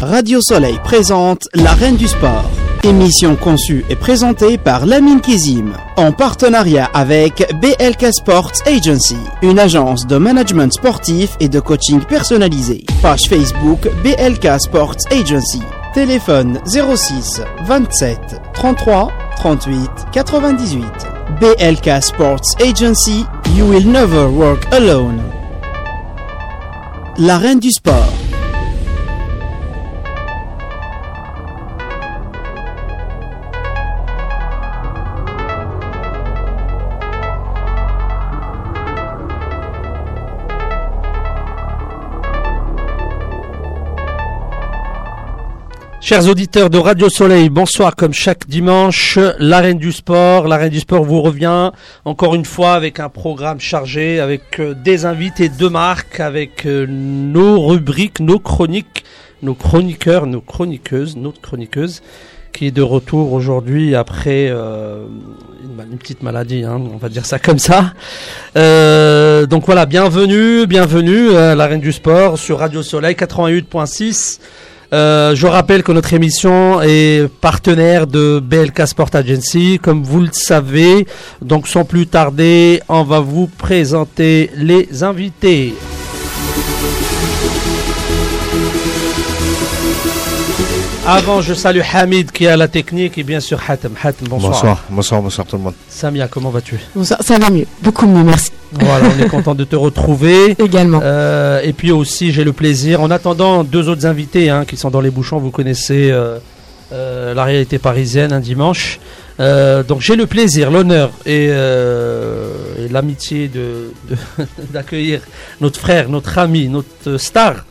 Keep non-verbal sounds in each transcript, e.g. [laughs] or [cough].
Radio Soleil présente La Reine du Sport. Émission conçue et présentée par Lamine Kizim, en partenariat avec BLK Sports Agency, une agence de management sportif et de coaching personnalisé. Page Facebook BLK Sports Agency. Téléphone 06 27 33 38 98. BLK Sports Agency, you will never work alone. La reine du sport. Chers auditeurs de Radio Soleil, bonsoir comme chaque dimanche. L'arène du sport, l'arène du sport vous revient encore une fois avec un programme chargé, avec euh, des invités de marque, avec euh, nos rubriques, nos chroniques, nos chroniqueurs, nos chroniqueuses, notre chroniqueuse qui est de retour aujourd'hui après euh, une, petite maladie, hein, on va dire ça comme ça. donc voilà, bienvenue, bienvenue à l'arène du sport sur Radio Soleil 88.6. Euh, je rappelle que notre émission est partenaire de BLK Sport Agency, comme vous le savez. Donc sans plus tarder, on va vous présenter les invités. Avant, je salue Hamid qui à la technique et bien sûr Hatem. Hatem, bonsoir. Bonsoir, bonsoir, bonsoir tout le monde. Samia, comment vas-tu? Bonsoir, ça va mieux, beaucoup mieux, merci. Voilà, on est [laughs] content de te retrouver. Également. Euh, et puis aussi, j'ai le plaisir, en attendant deux autres invités hein, qui sont dans les bouchons, vous connaissez euh, euh, la réalité parisienne un dimanche. donc j'ai le plaisir, l'honneur et, l'amitié de, [laughs] d'accueillir notre frère, notre ami, notre star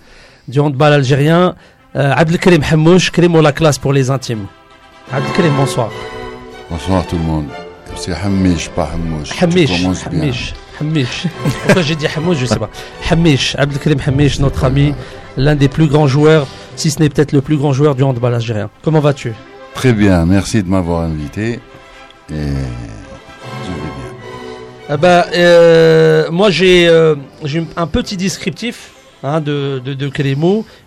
du handball algérien, euh, Abdelkrim Hamouch, Krim la classe pour les intimes. Abdelkrim, bonsoir. Bonsoir tout le monde. C'est Hamish, pas Hamouch. Hamish, Hamish, Hamish. Pourquoi j'ai dit Hamouch, je ne sais pas. Hamish, Abdelkrim Hamish, notre ami, l'un des plus grands joueurs, si ce n'est peut-être le plus grand joueur du handball algérien. Comment vas-tu? Très bien, merci de m'avoir invité. Et je vais bien. Ah bah, euh, moi j'ai euh, un petit descriptif Hein, de, de,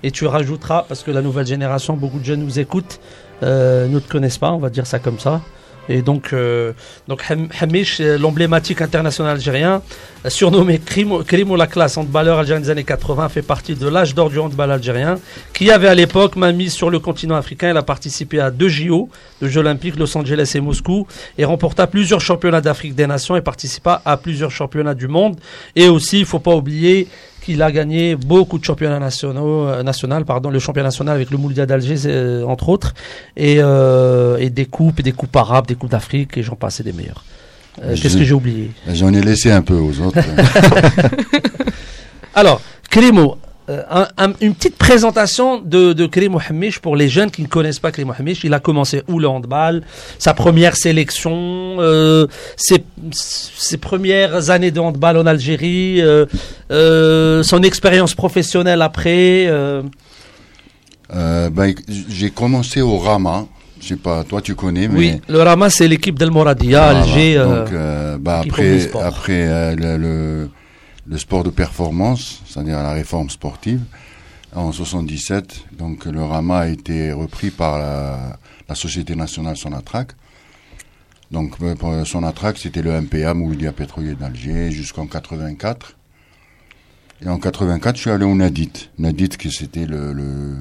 et tu rajouteras, parce que la nouvelle génération, beaucoup de jeunes nous écoutent, euh, ne te connaissent pas, on va dire ça comme ça. Et donc, euh, donc Hamish, l'emblématique international algérien, surnommé Krimo la classe handballeur algérien des années 80, fait partie de l'âge d'or du handball algérien, qui avait à l'époque m'a mis sur le continent africain. Il a participé à deux JO, de Jeux olympiques, Los Angeles et Moscou, et remporta plusieurs championnats d'Afrique des Nations et participa à plusieurs championnats du monde. Et aussi, il faut pas oublier il a gagné beaucoup de championnats nationaux, euh, national, pardon, le championnat national avec le Moulia d'Alger, euh, entre autres, et, euh, et, des coupes, et des coupes arabes, des coupes d'Afrique, et j'en passais des meilleurs. Qu'est-ce que j'ai oublié? J'en ai laissé un peu aux autres. [laughs] Alors, Krimo, euh, une petite présentation de, de Karim pour les jeunes qui ne connaissent pas Karim Mohamed. Il a commencé où le handball? Sa première sélection, euh, ses, ses, premières années de handball en Algérie, euh, son expérience professionnelle après. Ben, J'ai commencé au Rama. Je sais pas, toi tu connais. Mais... Oui, le Rama c'est l'équipe d'El Moradia, Alger. Donc, bah, après, après le le sport de performance, c'est-à-dire la réforme sportive, en 77. Donc le RAMA a été repris par la, Société nationale Sonatrach. Donc euh, pour Sonatrach, c'était le MPA, Moulidia Pétrolier d'Alger, jusqu'en 84. Et en 84, je suis allé au NADIT. NADIT, qui c'était le,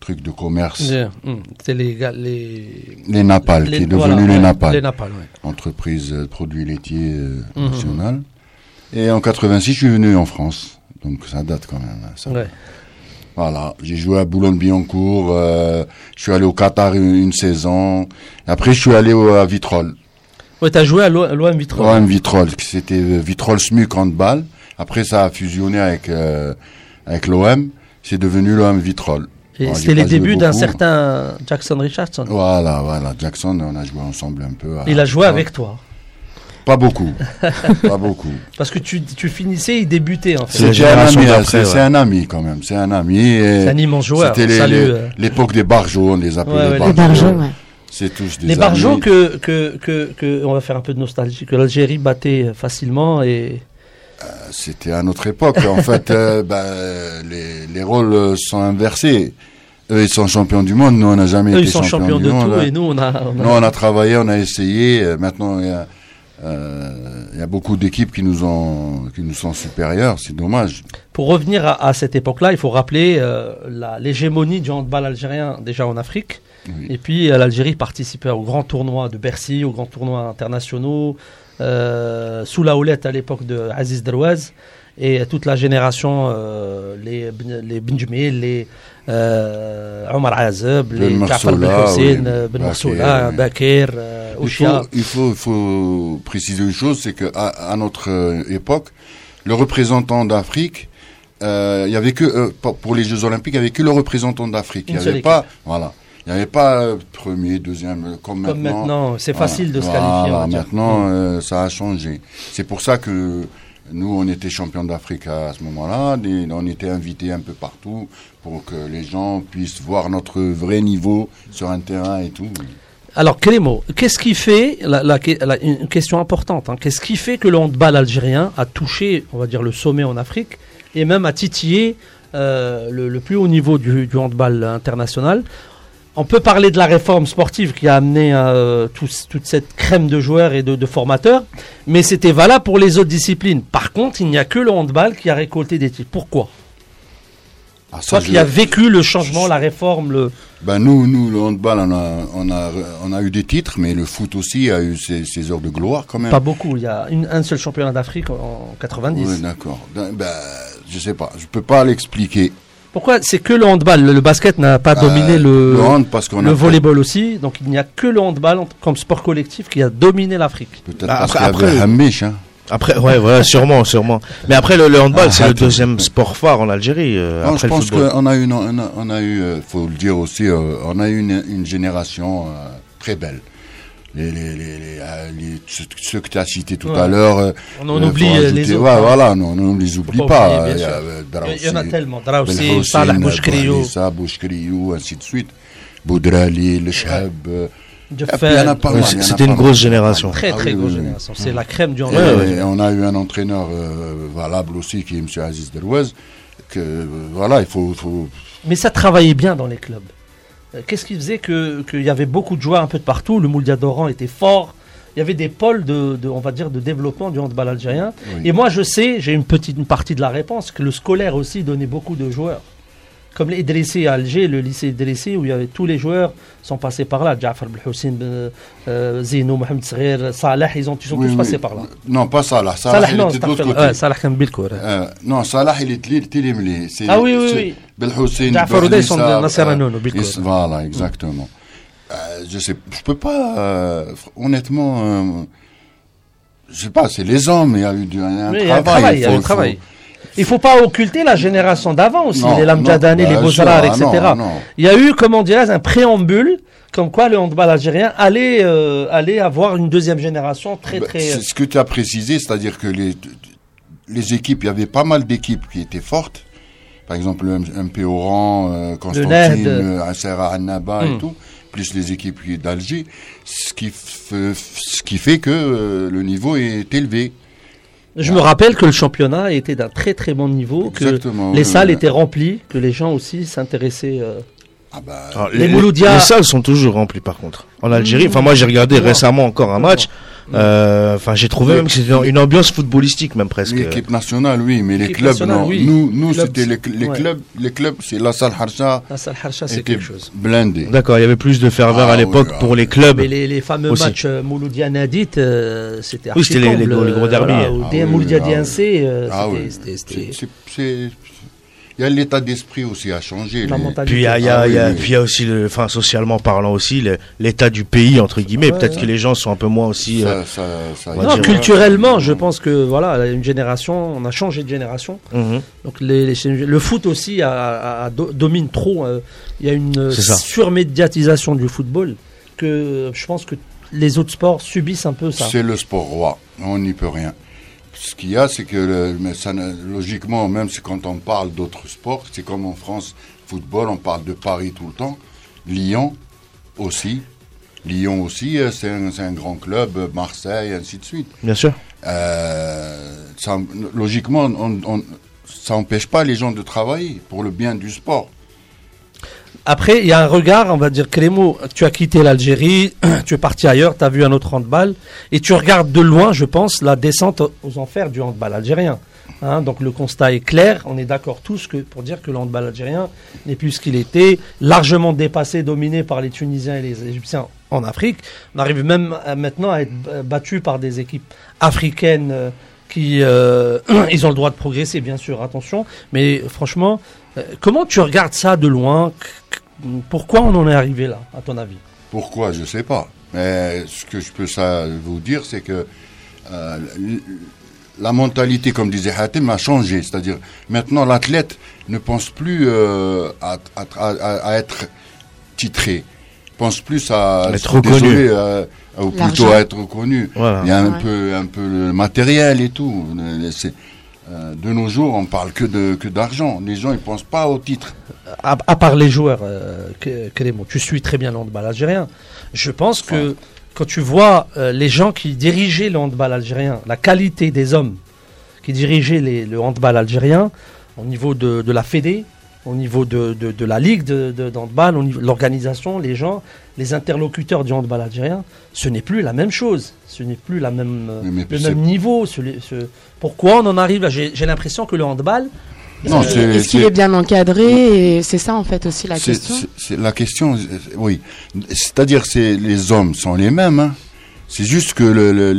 truc de commerce. Hum, c'était les, les... les Napal, qui est devenu les Napal. Les Napal, Entreprise de produits laitiers euh, hum, hum, et en 86, je suis venu en France. Donc ça date quand même. Hein, ça. Ouais. Voilà, j'ai joué à Boulogne-Billancourt, euh, je suis allé au Qatar une, saison, après je suis allé à Vitrolles. Ouais, t'as joué à l'OM Vitrolles. L'OM Vitrolles, c'était euh, Vitrolles SMUC handball. Après ça a fusionné avec euh, avec l'OM, c'est devenu l'OM Vitrolles. C'était les débuts d'un certain Jackson Richardson. Voilà, voilà, Jackson, on a joué ensemble un peu. Il a joué avec toi. Pas beaucoup. pas beaucoup. [laughs] Parce que tu, tu finissais, il débutait en fait. C'est un, ami, c'est un ami quand même. C'est un ami. C'est un immense joueur. C'était euh. l'époque des barjots, on les appelait les barjots. C'est tous des Les barjots que, que, que, que, on va faire un peu de nostalgie, que l'Algérie battait facilement et. Euh, c'était à notre époque. en fait, [laughs] euh, bah, les, les rôles sont inversés. Eux, ils sont champions du monde. Nous, on n'a jamais été champions, champions du monde. Tout, et nous, on a, on a... Nous, on a travaillé, on a essayé. Maintenant, il y a, euh, il y a beaucoup d'équipes qui nous ont, qui nous sont supérieures. C'est dommage. Pour revenir à, à cette époque-là, il faut rappeler euh, l'hégémonie du handball algérien déjà en Afrique. Oui. Et puis, euh, l'Algérie participait aux grands tournois de Bercy, aux grands tournois internationaux, euh, sous la houlette à l'époque de Aziz Derouaz et toute la génération, euh, les, les les Ben Hussein, Ben Marsoula, Bakir, euh, il faut, il faut, préciser une chose, c'est qu'à à notre euh, époque, le représentant d'Afrique, euh, il y avait que euh, pour les Jeux Olympiques, il y avait que le représentant d'Afrique. Il n'y avait pas, voilà, il n'y avait pas premier, deuxième, comme, comme maintenant. maintenant, c'est facile de se voilà, qualifier. Maintenant, euh, ça a changé. C'est pour ça que nous, on était champions d'Afrique à ce moment-là. On était invités un peu partout pour que les gens puissent voir notre vrai niveau sur un terrain et tout. Alors, Clément, qu'est-ce qui fait, une question importante, hein, qu'est-ce qui fait que le handball algérien a touché, on va dire, le sommet en Afrique et même a titillé euh, le, plus haut niveau du handball international on peut parler de la réforme sportive qui a amené euh, tout, toute cette crème de joueurs et de, de formateurs, mais c'était valable pour les autres disciplines. Par contre, il n'y a que le handball qui a récolté des titres. Pourquoi? Ah, Toi qui as vécu le changement, la réforme, le... Ben nous, nous, le handball, on a, on, a, on a eu des titres, mais le foot aussi a eu ses, ses heures de gloire quand même. Pas beaucoup, il y a une, un seul championnat d'Afrique en 90. Oui, d'accord. Ben, je sais pas, je peux pas l'expliquer. Pourquoi c'est que le handball? Le, le basket n'a pas euh, dominé le, le, hand parce le volleyball fait... aussi. Donc il n'y a que le handball comme sport collectif qui a dominé l'Afrique. Peut-être bah, après, après, Hamish, hein. Après, ouais, voilà, sûrement, sûrement. Mais après, le, le handball, ah, c'est le deuxième sport phare en Algérie. Euh, non, après je pense qu'on a eu, on a, on a eu, euh, faut le dire aussi, euh, on a eu une, une génération euh, très belle. Les, les, les, les, ceux que tu as cités tout ouais. à l'heure. On en oublie ajouter, les autres. Ouais, hein. voilà, non, on ne les oublie pas. Oublier, il, y a, il y en a tellement. Draoussi, Salah Bouchkriou. Salah Bouchkriou, ainsi de suite. Boudrali, le Chab. C'était une grosse génération. Très, très ah, grosse oui, génération. C'est la crème du handball. On a eu un entraîneur euh, valable aussi, qui est M. Aziz Derouez, que, euh, voilà, il faut, faut... Mais ça travaillait bien dans les clubs. Qu'est-ce qui faisait qu'il que y avait beaucoup de joueurs un peu de partout? Le Moulia d'Oran était fort. Il y avait des pôles de, de, on va dire, de développement du handball algérien. Oui. Et moi, je sais, j'ai une petite une partie de la réponse, que le scolaire aussi donnait beaucoup de joueurs. Comme les Idrissi à Alger, le lycée Idrissi, où il y avait tous les joueurs sont passés par là. Jafar Belhoussin, euh, Zino, Mohamed Sgher, Salah, ils, ont, ils sont oui, tous oui. passés par là. Non, pas Salah. Salah, Salah non, ouais, Salah Kambilko. Euh, non, Salah, il est Tilimli. Ah oui, oui, oui. Belhoussin, Jafar Oudey sont de Nasser Anoun. Voilà, exactement. Euh, je sais, je peux pas, euh, honnêtement, euh, je sais pas, c'est les hommes, il y a eu du, un, oui, travail. Il y a un travail, il, faut, pas occulter la génération d'avant aussi, non, les Lamjadani, les Bozzarar, etc. Non, non. Il y a eu, comment dirais un préambule comme quoi le handball algérien allait, euh, allait avoir une deuxième génération très, bah, très. C'est ce que tu as précisé, c'est-à-dire que les, les équipes, il y avait pas mal d'équipes qui étaient fortes. Par exemple, le MP Oran, euh, Constantine, Assera Annaba mm. et tout plus les équipes d'Alger, ce qui, ce qui fait que euh, le niveau est élevé. Je ah. me rappelle que le championnat était d'un très très bon niveau, Exactement, que les salles étaient remplies, que les gens aussi s'intéressaient. Euh... Ah bah, Alors, les, les, les, salles sont toujours remplies par contre. En Algérie, enfin moi j'ai regardé récemment encore un match. Enfin, j'ai trouvé même que c'était une ambiance footballistique même presque. L'équipe nationale, oui, mais les clubs, non. Oui. Nous, nous, c'était les, les ouais. clubs, les clubs, c'est la salle Harsha. La salle Harsha, c'est quelque chose. Blindé. D'accord, il y avait plus de ferveur ah, à l'époque oui, pour les clubs. Mais les, les fameux aussi. matchs euh, Mouloudia Nadit, euh, c'était Oui, c'était les, gros derbys. Mouloudia Diancé, c'était. Il y a l'état d'esprit aussi à changer. La les... Puis il y a, y a, ah, y a, oui, puis il y a aussi, le, enfin socialement parlant aussi, l'état du pays entre guillemets. Ouais, Peut-être ouais. que les gens sont un peu moins aussi. Ça, euh, ça, ça non, dire, culturellement, je pense que voilà, une génération, on a changé de génération. Mm -hmm. Donc les, les, le foot aussi a, a, a, domine trop. Euh, il y a une surmédiatisation du football que je pense que les autres sports subissent un peu ça. C'est le sport roi, on n'y peut rien ce qu'il y a, c'est que le, mais ça, logiquement, même si quand on parle d'autres sports, c'est comme en France, football, on parle de Paris tout le temps. Lyon aussi. Lyon aussi, euh, c'est un, un, grand club, Marseille, ainsi de suite. Bien sûr. Euh, ça, logiquement, on, on, ça n'empêche pas les gens de travailler pour le bien du sport. Après, il y a un regard, on va dire, Clémo, tu as quitté l'Algérie, [clears throat] tu es parti ailleurs, tu as vu un autre handball, et tu regardes de loin, je pense, la descente aux enfers du handball algérien. Hein, donc le constat est clair, on est d'accord tous que, pour dire que le handball algérien n'est plus ce qu'il était, largement dépassé, dominé par les Tunisiens et les Égyptiens en Afrique. On arrive même maintenant à être battu par des équipes africaines euh, qui euh, [clears throat] ils ont le droit de progresser, bien sûr, attention. Mais franchement, euh, comment tu regardes ça de loin? Pourquoi on en est arrivé là, à ton avis? Pourquoi? Je sais pas. Mais ce que je peux vous dire, c'est que euh, la mentalité, comme disait Hatem, a changé. C'est-à-dire, maintenant, l'athlète ne pense plus à, être titré, pense plus à être reconnu ou plutôt à être reconnu. Il y a un peu, un peu le matériel et tout. Euh, de nos jours, on parle que de que d'argent. Les gens, ils pensent pas au titre. À, part les joueurs, euh, Clément, tu suis très bien le handball algérien. Je pense que quand tu vois euh, les gens qui dirigeaient le handball algérien, la qualité des hommes qui dirigeaient les, le handball algérien, au niveau de, de la Fédé, au niveau de, de, la ligue de, de handball, au niveau de l'organisation, les gens, les interlocuteurs du handball algérien, ce n'est plus la même chose. Ce n'est plus la même, le même niveau. Ce, pourquoi on en arrive là? J'ai l'impression que le handball. Est-ce qu'il est, bien encadré? C'est ça en fait aussi la question. C'est la question, oui. C'est-à-dire que les hommes sont les mêmes. Hein. C'est juste que le,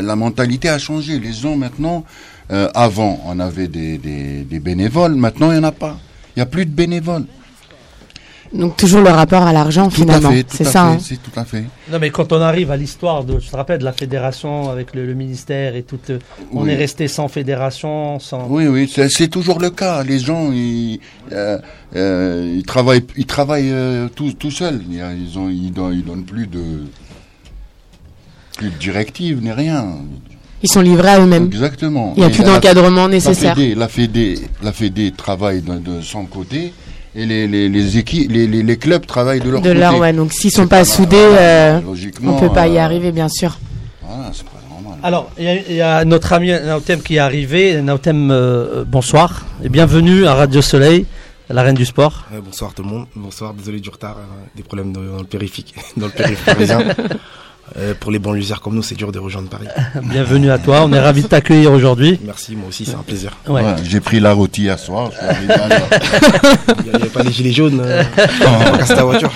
la mentalité a changé. Les gens maintenant, euh, avant, on avait des, des, des bénévoles. Maintenant, il n'y en a pas. Il n'y a plus de bénévoles. Donc toujours le rapport à l'argent finalement, c'est ça. Hein. Tout à fait. Non mais quand on arrive à l'histoire de, tu te rappelles de la fédération avec le, ministère et tout, on est resté sans fédération, sans. Oui oui, c'est toujours le cas. Les gens ils, euh, euh, ils travaillent, ils travaillent euh, tout, tout seuls. Ils ont, ils donnent, ils donnent plus de plus de directives ni rien. Ils sont livrés à eux-mêmes. Exactement. Il n'y a plus d'encadrement nécessaire. La Fédé, la Fédé, travaille de, de son côté et les, les, les équipes, les, les, clubs travaillent de leur de côté. Leur, ouais, donc s'ils sont pas, soudés, euh, on peut pas y euh, arriver, bien sûr. Voilà, c'est pas normal. Alors, il y, a notre ami Nautem qui est arrivé. Nautem, euh, bonsoir et bienvenue à Radio Soleil, la reine du sport. bonsoir tout le monde. Bonsoir, désolé du retard, des problèmes dans, le périphérique, [laughs] dans le périphérique parisien. Euh, pour les banlieusards comme nous, c'est dur de rejoindre Paris. [laughs] Bienvenue à toi, on est ravis de t'accueillir aujourd'hui. Merci, moi aussi, c'est un plaisir. J'ai pris la route hier soir. [laughs] Il n'y avait pas les gilets jaunes, euh, on la voiture.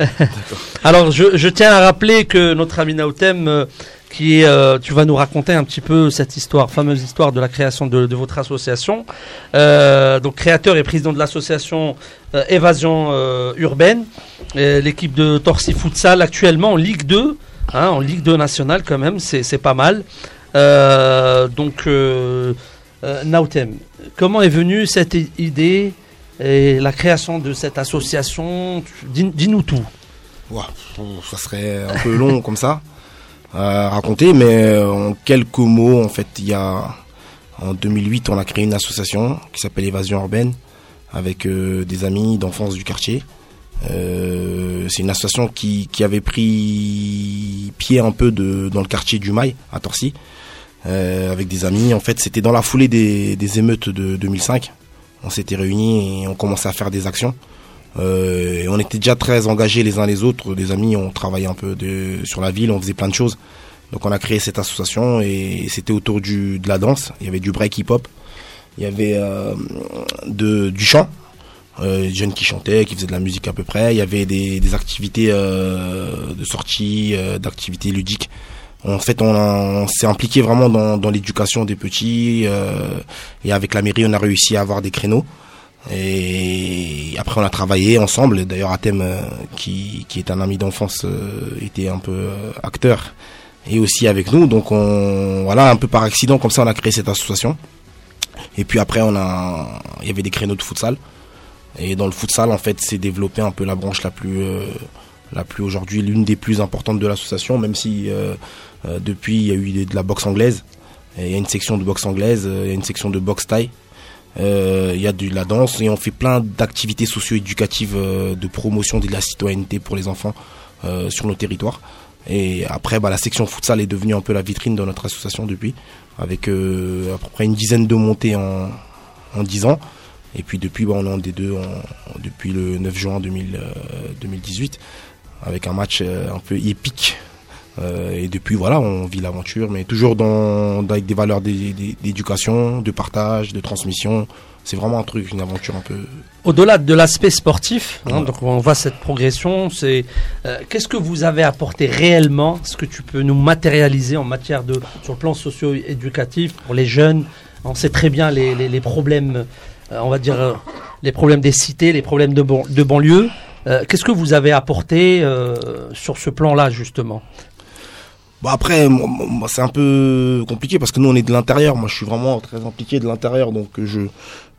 [laughs] Alors, je, tiens à rappeler que notre ami Naotem, euh, qui est, tu vas nous raconter un petit peu cette histoire, fameuse histoire de la création de, votre association. donc, créateur et président de l'association Évasion Urbaine, l'équipe de Torsi Futsal actuellement en Ligue 2. Hein, en Ligue 2 nationale quand même, c'est pas mal. Euh, donc, euh, euh, Nautem, comment est venue cette idée et la création de cette association? Dis-nous tout. ça serait un peu long comme ça à raconter, mais en quelques mots, en fait, il y a en 2008, on a créé une association qui s'appelle Évasion Urbaine avec des amis d'enfance du quartier. Euh, c'est une association qui, qui, avait pris pied un peu de, dans le quartier du Mail, à Torcy, euh, avec des amis. En fait, c'était dans la foulée des, des émeutes de 2005. On s'était réunis et on commençait à faire des actions. Euh, et on était déjà très engagés les uns les autres. Des amis, on travaillait un peu de, sur la ville, on faisait plein de choses. Donc on a créé cette association et c'était autour du, de la danse. Il y avait du break hip-hop, il y avait euh, de, du chant, euh, des jeunes qui chantaient, qui faisaient de la musique à peu près. Il y avait des, des activités euh, de sortie, euh, d'activités ludiques. En fait, on, s'est impliqué vraiment dans, dans l'éducation des petits. Euh, et avec la mairie, on a réussi à avoir des créneaux. Et après, on a travaillé ensemble. D'ailleurs, Athème, euh, qui, qui est un ami d'enfance, était un peu acteur et aussi avec nous. Donc, on, voilà, un peu par accident, comme ça, on a créé cette association. Et puis après, on a, il y avait des créneaux de futsal. Et dans le futsal, en fait, c'est développé un peu la branche la plus, euh, la plus aujourd'hui, l'une des plus importantes de l'association, même si euh, euh, depuis il y a eu de la boxe anglaise. il y a une section de boxe anglaise, il y a une section de boxe taille. il y a de la danse et on fait plein d'activités socio-éducatives de promotion de la citoyenneté pour les enfants sur nos territoires. Et après, bah, la section futsal est devenue un peu la vitrine de notre association depuis, avec à peu près une dizaine de montées en, en 10 ans. Et puis depuis, bah, on est en D2 depuis le 9 juin 2018 avec un match un peu épique et depuis, voilà, on vit l'aventure, mais toujours dans, avec des valeurs d'éducation, de partage, de transmission. C'est vraiment un truc, une aventure un peu. Au-delà de l'aspect sportif, hein, donc on voit cette progression. C'est euh, qu'est-ce que vous avez apporté réellement? Ce que tu peux nous matérialiser en matière de sur le plan socio-éducatif pour les jeunes. On sait très bien les, les, problèmes, euh, on va dire euh, les problèmes des cités, les problèmes de, de banlieue. Qu'est-ce que vous avez apporté sur ce plan-là justement? Bon après, c'est un peu compliqué parce que nous on est de l'intérieur. Moi, je suis vraiment très impliqué de l'intérieur, donc je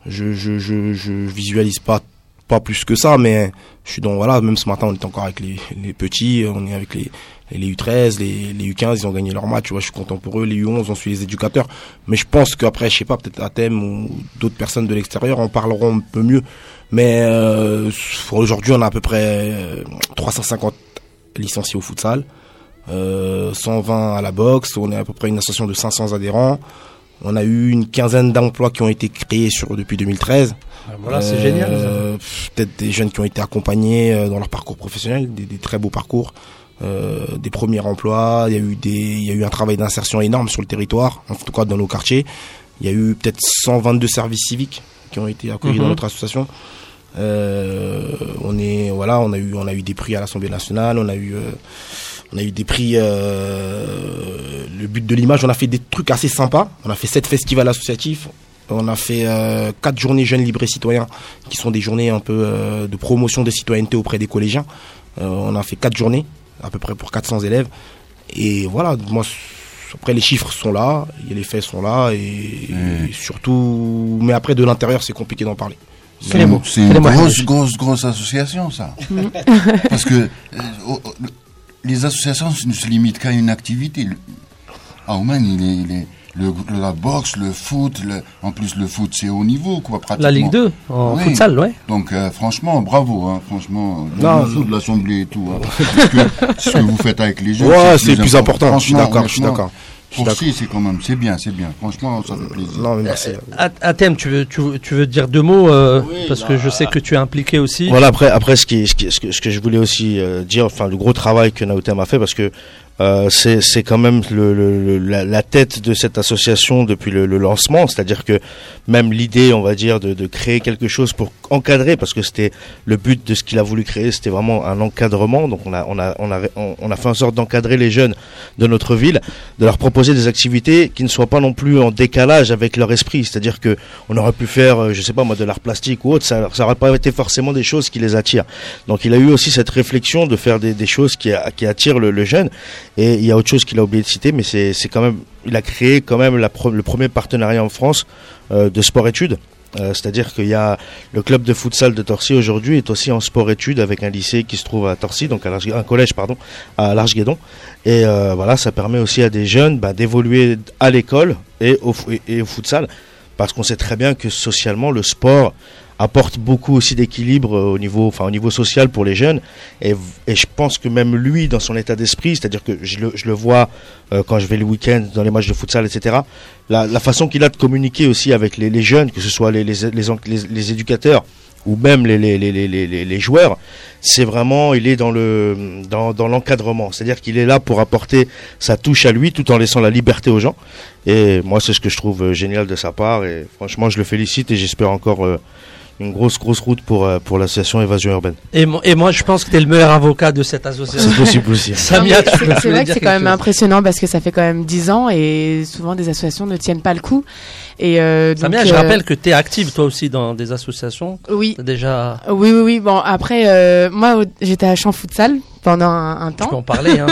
je, je je je visualise pas pas plus que ça, mais je suis dans voilà. Même ce matin, on est encore avec les, les petits, on est avec les les U13, les, les U15, ils ont gagné leur match. Tu vois, je suis content pour eux. Les U11, on suit les éducateurs. Mais je pense qu'après, je sais pas, peut-être Athème ou d'autres personnes de l'extérieur en parleront un peu mieux. Mais euh, aujourd'hui, on a à peu près 350 euh, licenciés au futsal euh, 120 à la boxe, on est à peu près une association de 500 adhérents. On a eu une quinzaine d'emplois qui ont été créés sur depuis 2013. Ah, voilà, c'est génial. Euh, peut-être des jeunes qui ont été accompagnés euh, dans leur parcours professionnel, des, des très beaux parcours, euh, des premiers emplois. Il y a eu des, il y a eu un travail d'insertion énorme sur le territoire, en tout cas dans nos quartiers. Il y a eu peut-être 122 services civiques qui ont été accueillis dans mhm. notre association. Euh, on est, voilà, on a eu, on a eu des prix à l'Assemblée nationale, on a eu euh, on a eu des prix, euh, le but de l'image, on a fait des trucs assez sympas. On a fait sept festivals associatifs. On a fait euh, quatre journées jeunes libres et citoyens, qui sont des journées un peu euh, de promotion de citoyenneté auprès des collégiens. on a fait quatre journées, à peu près pour 400 élèves. Et voilà, moi, après les chiffres sont là, les faits sont là, et, mmh. surtout, mais après de l'intérieur, c'est compliqué d'en parler. C'est une grosse, grosse, grosse association, ça. [laughs] Parce que les associations ne se limitent qu'à une activité. Ah, au moins, il est, le, la boxe, le foot, en plus le foot c'est haut niveau quoi pratiquement. La Ligue 2 en futsal, ouais. Donc euh, franchement, bravo, hein, franchement, de l'assemblée et tout. Hein. [laughs] ce que vous faites avec les jeunes, ouais, c'est plus, important. Je suis d'accord, je suis d'accord. C'est quand même, c'est bien, c'est bien. Franchement, ça fait plaisir. Non, merci. Athème, tu veux, tu, tu, veux dire deux mots euh, parce que je sais que tu es impliqué aussi. Voilà, après, après ce, qui, ce, qui, ce, que, ce que je voulais aussi euh, dire, enfin, le gros travail que Naotem a fait, parce que euh, c'est quand même le, la, tête de cette association depuis le, lancement, c'est-à-dire que même l'idée, on va dire, de, de, créer quelque chose pour encadrer, parce que c'était le but de ce qu'il a voulu créer, c'était vraiment un encadrement. Donc on a on a on a on a fait en sorte d'encadrer les jeunes de notre ville, de leur proposer des activités qui ne soient pas non plus en décalage avec leur esprit, c'est-à-dire que on aurait pu faire, euh, je sais pas moi, de l'art plastique ou autre, ça ça aurait pas été forcément des choses qui les attirent. Donc il a eu aussi cette réflexion de faire des, des choses qui qui attirent le, le jeune et il y a autre chose qu'il a oublié de citer, mais c'est quand même, il a créé quand même la le premier partenariat en France euh, de sport-études. Euh, c'est-à-dire qu'il y a le club de futsal de Torcy aujourd'hui est aussi en sport-études avec un lycée qui se trouve à Torcy, donc à un collège pardon, à l'Arche-Guédon. Et euh, voilà, ça permet aussi à des jeunes bah, d'évoluer à l'école et au, et au futsal, parce qu'on sait très bien que socialement le sport apporte beaucoup aussi d'équilibre euh, au niveau, enfin au niveau social pour les jeunes. Et, et je pense que même lui, dans son état d'esprit, c'est-à-dire que je le, je le vois euh, quand je vais le week-end dans les matchs de futsal, etc. La, façon qu'il a de communiquer aussi avec les, jeunes, que ce soit les, les, les, éducateurs ou même les, les, les, les, les joueurs, c'est vraiment, il est dans le dans, dans l'encadrement, c'est-à-dire qu'il est là pour apporter sa touche à lui tout en laissant la liberté aux gens. Et moi, c'est ce que je trouve euh, génial de sa part. Et franchement, je le félicite et j'espère encore une grosse grosse route pour euh, pour l'association Évasion urbaine. Et, et moi je pense que tu es le meilleur avocat de cette association. C'est possible aussi. [laughs] c'est vrai que c'est quand même impressionnant parce que ça fait quand même 10 ans et souvent des associations ne tiennent pas le coup. Et euh, Samia, je euh, rappelle que tu es active toi aussi dans des associations. Oui. Déjà. Oui oui oui. Bon après euh, moi j'étais à Champ Futsal pendant un, temps. Tu peux en parler. Hein.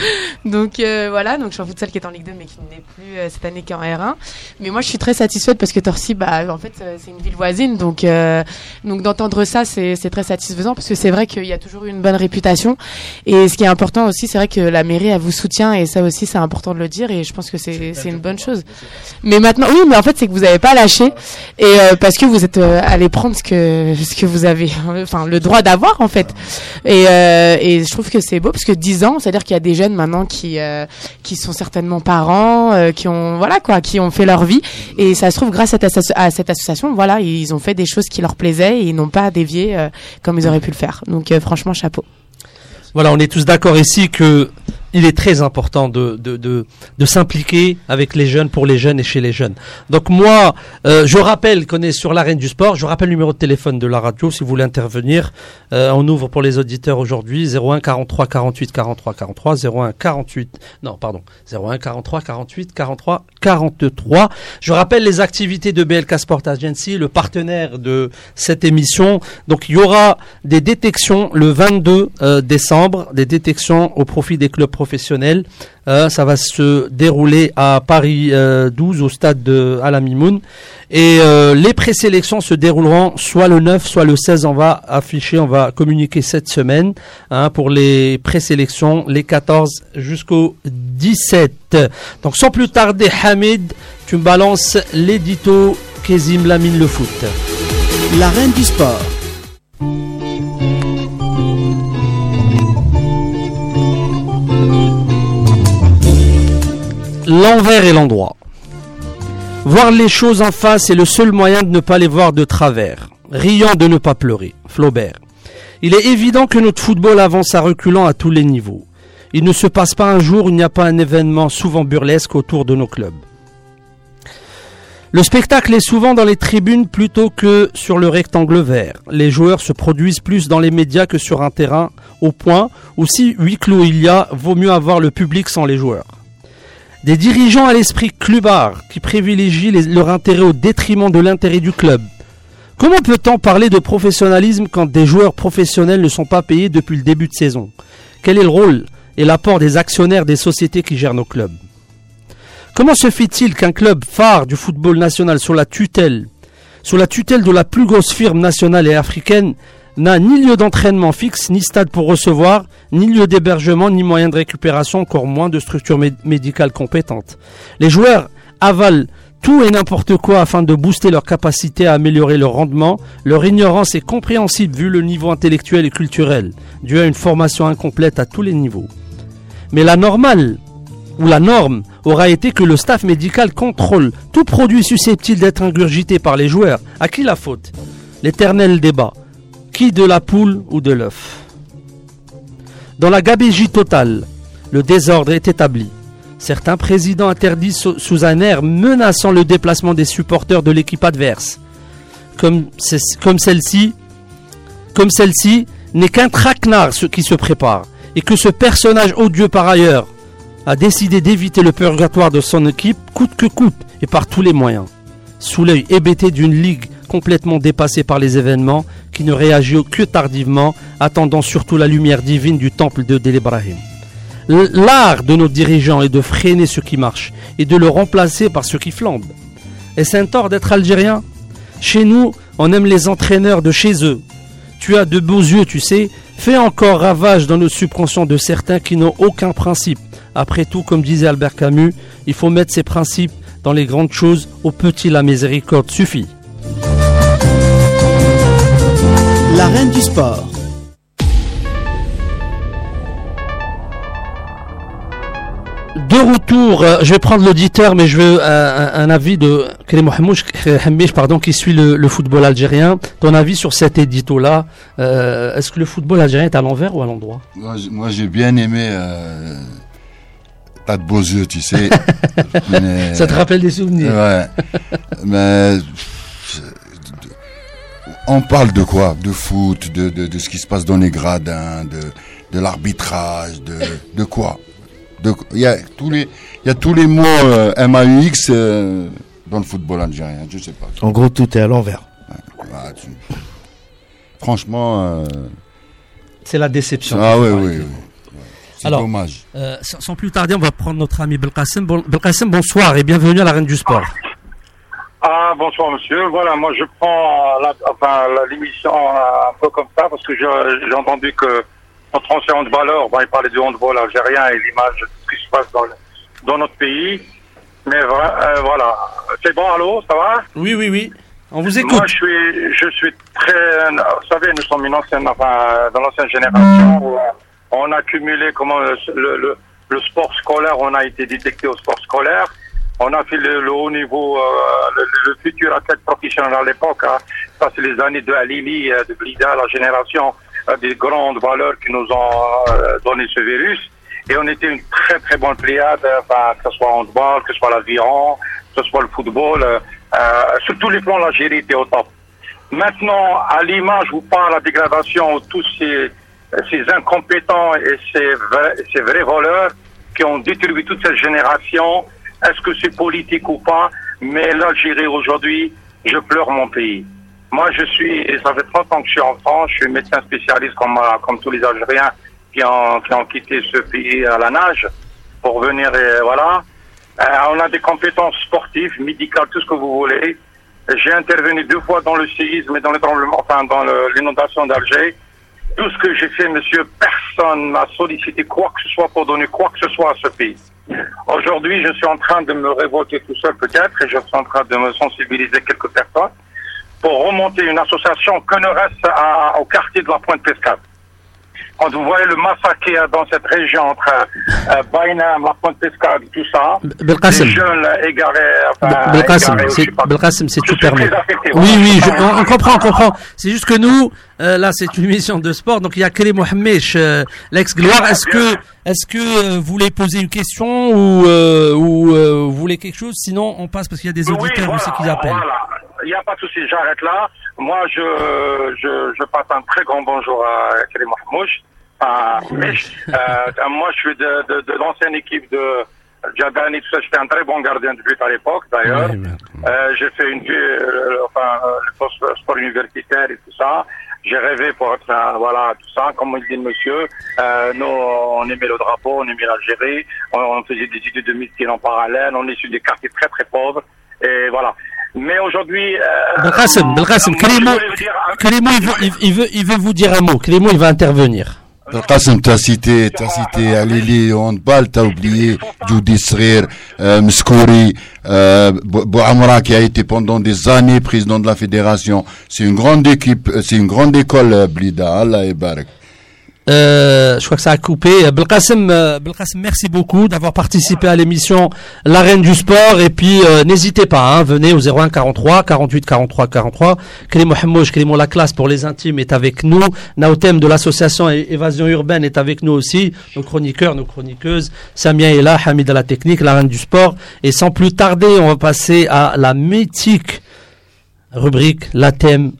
[laughs] donc euh, voilà, donc Champ Futsal qui est en Ligue 2 mais qui n'est plus euh, cette année qu'en R1. Mais moi je suis très satisfaite parce que Torcy, bah en fait euh, c'est une ville voisine, donc donc d'entendre ça c'est très satisfaisant parce que c'est vrai qu'il y a toujours eu une bonne réputation et ce qui est important aussi c'est vrai que la mairie elle vous soutient et ça aussi c'est important de le dire et je pense que c'est c'est une bonne chose. Mais maintenant oui mais en fait c'est que vous n'avez pas lâché et parce que vous êtes allé prendre ce que vous avez [laughs] enfin le droit d'avoir en fait et et je trouve que c'est beau parce que 10 ans, c'est-à-dire qu'il y a des jeunes maintenant qui euh, qui sont certainement parents, euh, qui ont voilà quoi, qui ont fait leur vie et ça se trouve grâce à, à cette association, voilà, ils ont fait des choses qui leur plaisaient et ils n'ont pas dévié comme ils auraient pu le faire. Donc franchement, chapeau. Voilà, on est tous d'accord ici que il est très important de, de, de, de s'impliquer avec les jeunes, pour les jeunes et chez les jeunes. Donc moi, euh, je rappelle qu'on est sur l'arène du sport. Je rappelle le numéro de téléphone de la radio si vous voulez intervenir. Euh, on ouvre pour les auditeurs aujourd'hui 01 43 48 43 43 01 48 non pardon 01 43 48 43 43. Je rappelle les activités de BLK Sport Agency, le partenaire de cette émission. Donc il y aura des détections le 22 euh, décembre, des détections au profit des clubs professionnel. Euh, ça va se dérouler à Paris 12 euh, au stade de Alamimoun. Et euh, les présélections se dérouleront soit le 9, soit le 16. On va afficher, on va communiquer cette semaine hein, pour les présélections, les 14 jusqu'au 17. Donc sans plus tarder, Hamid, tu me balances l'édito Kezim Lamine le foot. La reine du sport. L'envers et l'endroit. Voir les choses en face est le seul moyen de ne pas les voir de travers. Riant de ne pas pleurer. Flaubert. Il est évident que notre football avance à reculant à tous les niveaux. Il ne se passe pas un jour où il n'y a pas un événement souvent burlesque autour de nos clubs. Le spectacle est souvent dans les tribunes plutôt que sur le rectangle vert. Les joueurs se produisent plus dans les médias que sur un terrain, au point où si huis clos il y a, vaut mieux avoir le public sans les joueurs. Des dirigeants à l'esprit clubard qui privilégient leur intérêt au détriment de l'intérêt du club. Comment peut-on parler de professionnalisme quand des joueurs professionnels ne sont pas payés depuis le début de saison? Quel est le rôle et l'apport des actionnaires des sociétés qui gèrent nos clubs? Comment se fait-il qu'un club phare du football national sous la tutelle, sous la tutelle de la plus grosse firme nationale et africaine, n'a ni lieu d'entraînement fixe, ni stade pour recevoir, ni lieu d'hébergement, ni moyen de récupération, encore moins de structure médicale compétente. Les joueurs avalent tout et n'importe quoi afin de booster leur capacité à améliorer leur rendement. Leur ignorance est compréhensible vu le niveau intellectuel et culturel, dû à une formation incomplète à tous les niveaux. Mais la normale, ou la norme, aura été que le staff médical contrôle tout produit susceptible d'être ingurgité par les joueurs. À qui la faute? L'éternel débat. Qui de la poule ou de l'œuf Dans la gabégie totale, le désordre est établi. Certains présidents interdisent sous un air menaçant le déplacement des supporters de l'équipe adverse. Comme, celle-ci, comme celle-ci n'est qu'un traquenard qui se prépare, et que ce personnage odieux par ailleurs a décidé d'éviter le purgatoire de son équipe coûte que coûte et par tous les moyens. Sous l'œil hébété d'une ligue complètement dépassée par les événements, qui ne réagit que tardivement, attendant surtout la lumière divine du temple de Ibrahim. L'art de nos dirigeants est de freiner ce qui marche et de le remplacer par ce qui flambe. Est-ce un tort d'être algérien? Chez nous, on aime les entraîneurs de chez eux. Tu as de beaux yeux, tu sais. Fais encore ravage dans nos subconscients de certains qui n'ont aucun principe. Après tout, comme disait Albert Camus, il faut mettre ses principes dans les grandes choses. Au petit, la miséricorde suffit. La reine du sport. De retour, euh, je vais prendre l'auditeur, mais je veux euh, un, avis de Karim pardon, qui suit le, football algérien. Ton avis sur cet édito-là euh, Est-ce que le football algérien est à l'envers ou à l'endroit? Moi, j'ai bien aimé. T'as de beaux yeux, tu sais. [laughs] Ça te rappelle des souvenirs. Ouais. mais on parle de quoi? De foot, de, de, ce qui se passe dans les gradins, de, de l'arbitrage, de, de quoi? Il y a tous les, il y a tous les mots euh, MAUX euh, dans le football algérien, je sais pas. En gros, tout est à l'envers. Ah, franchement. Euh, C'est la déception. Ah oui, oui, oui. C'est dommage. sans plus tarder, on va prendre notre ami Belkacem. Belkacem, bonsoir et bienvenue à la Reine du Sport. Ah, bonsoir monsieur. Voilà, moi je prends la, enfin, l'émission un peu comme ça parce que j'ai entendu que notre ancien handballeur, bon, il parlait du handball algérien et l'image de ce qui se passe dans, dans notre pays. Mais euh, voilà. C'est bon, allô, ça va? Oui, oui, oui. On vous écoute. Moi, je suis, je suis très. Vous savez, nous sommes une ancienne, enfin, dans l'ancienne génération où On a cumulé comment le, le, sport scolaire, on a été détecté au sport scolaire. On a fait le, haut niveau, euh, le, futur athlète professionnel à l'époque. Hein. Ça, c'est les années de Alili, euh, de Blida, la génération euh, des grandes valeurs qui nous ont donné ce virus. Et on était une très très bonne pléiade, enfin, que ce soit en handball, que ce soit l'aviron, que ce soit le football. sur tous les plans, l'Algérie était au top. Maintenant, à l'image où part la dégradation, tous ces, ces incompétents et ces ces vrais voleurs qui ont détruit toute cette génération, est-ce que c'est politique ou pas Mais l'Algérie aujourd'hui, je pleure mon pays. Moi, je suis, ça fait 30 ans que je suis en France, je suis médecin spécialiste comme, comme tous les Algériens qui ont, qui ont quitté ce pays à la nage pour venir, et voilà. Euh, on a des compétences sportives, médicales, tout ce que vous voulez. J'ai intervenu deux fois dans le séisme et dans le tremblement, enfin dans l'inondation d'Alger. Tout ce que j'ai fait, monsieur, personne m'a sollicité quoi que ce soit pour donner quoi que ce soit à ce pays. Aujourd'hui, je suis en train de me révolter tout seul peut-être et je suis en train de me sensibiliser quelques personnes pour remonter une association que ne au quartier de la Pointe-Pescade. Quand vous voyez le massacre dans cette région entre euh, Bainam, la Pointe-Pescade, tout ça, les jeunes égarés, enfin, Belkacem, c'est tout permis. Oui, oui, on, comprend, on comprend. C'est juste que nous, euh, là, c'est une émission de sport, donc il y a Kelly Mohamed, euh, l'ex-gloire. Est-ce que, est-ce que euh, vous voulez poser une question ou, ou vous voulez quelque chose? Sinon, on passe parce qu'il y a des auditeurs aussi qui appellent. Voilà. Il n'y a pas de souci, j'arrête là. Moi, je, je, je passe un très grand bonjour à Mohamed. Ah, euh, moi, je suis de, de, de l'ancienne équipe de Jabani, tout ça. J'étais un très bon gardien de but à l'époque, d'ailleurs. euh, j'ai fait une euh, enfin, le sport universitaire et tout ça. J'ai rêvé pour être, un, voilà, tout ça. Comme il dit le monsieur, euh, nous, on aimait le drapeau, on aimait l'Algérie, on, on, faisait des études de médecine en parallèle, on est sur des quartiers très très pauvres, et voilà. Mais aujourd'hui, euh, Belkacem, Belkacem, Clément, il veut, il veut, il veut vous dire un mot. Clément, il va intervenir. Qasim, t'as cité, t'as cité Alili handball, t'as oublié Judy Srir, euh, Mskouri, euh, Bouamra qui a été pendant des années président de la fédération. C'est une grande équipe, c'est une grande école, euh, Blida. Allah et Barak. Euh, je crois que ça a coupé. Belkacem, euh, Belkacem merci beaucoup d'avoir participé à l'émission L'arène du sport. Et puis, euh, n'hésitez pas, hein, venez au 01 43 48 43 43. Kélim Mohamed, Kélim la classe pour les intimes est avec nous. Naotem de l'association Évasion Urbaine est avec nous aussi. Nos chroniqueurs, nos chroniqueuses. Samia est là, Hamid à la technique, l'arène du sport. Et sans plus tarder, on va passer à la mythique rubrique La thème.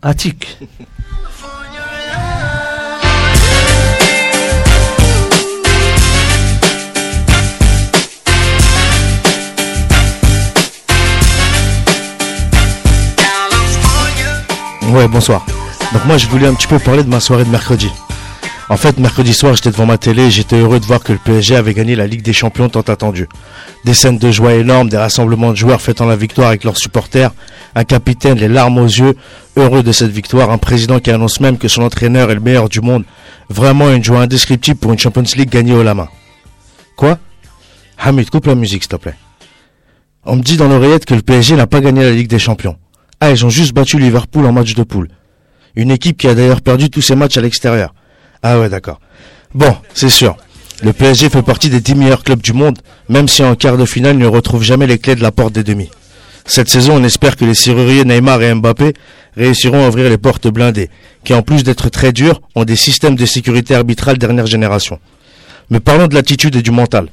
Ouais, bonsoir. Donc moi, je voulais un petit peu parler de ma soirée de mercredi. En fait, mercredi soir, j'étais devant ma télé et j'étais heureux de voir que le PSG avait gagné la Ligue des Champions tant attendue. Des scènes de joie énormes, des rassemblements de joueurs fêtant la victoire avec leurs supporters, un capitaine les larmes aux yeux, heureux de cette victoire, un président qui annonce même que son entraîneur est le meilleur du monde. Vraiment une joie indescriptible pour une Champions League gagnée au la main. Quoi? Hamid, coupe la musique, s'il te plaît. On me dit dans l'oreillette que le PSG n'a pas gagné la Ligue des Champions. Ah, ils ont juste battu Liverpool en match de poule. Une équipe qui a d'ailleurs perdu tous ses matchs à l'extérieur. Ah ouais, d'accord. Bon, c'est sûr. Le PSG fait partie des 10 meilleurs clubs du monde, même si en quart de finale, il ne retrouve jamais les clés de la porte des demi. Cette saison, on espère que les serruriers Neymar et Mbappé réussiront à ouvrir les portes blindées, qui en plus d'être très dures, ont des systèmes de sécurité arbitrale dernière génération. Mais parlons de l'attitude et du mental.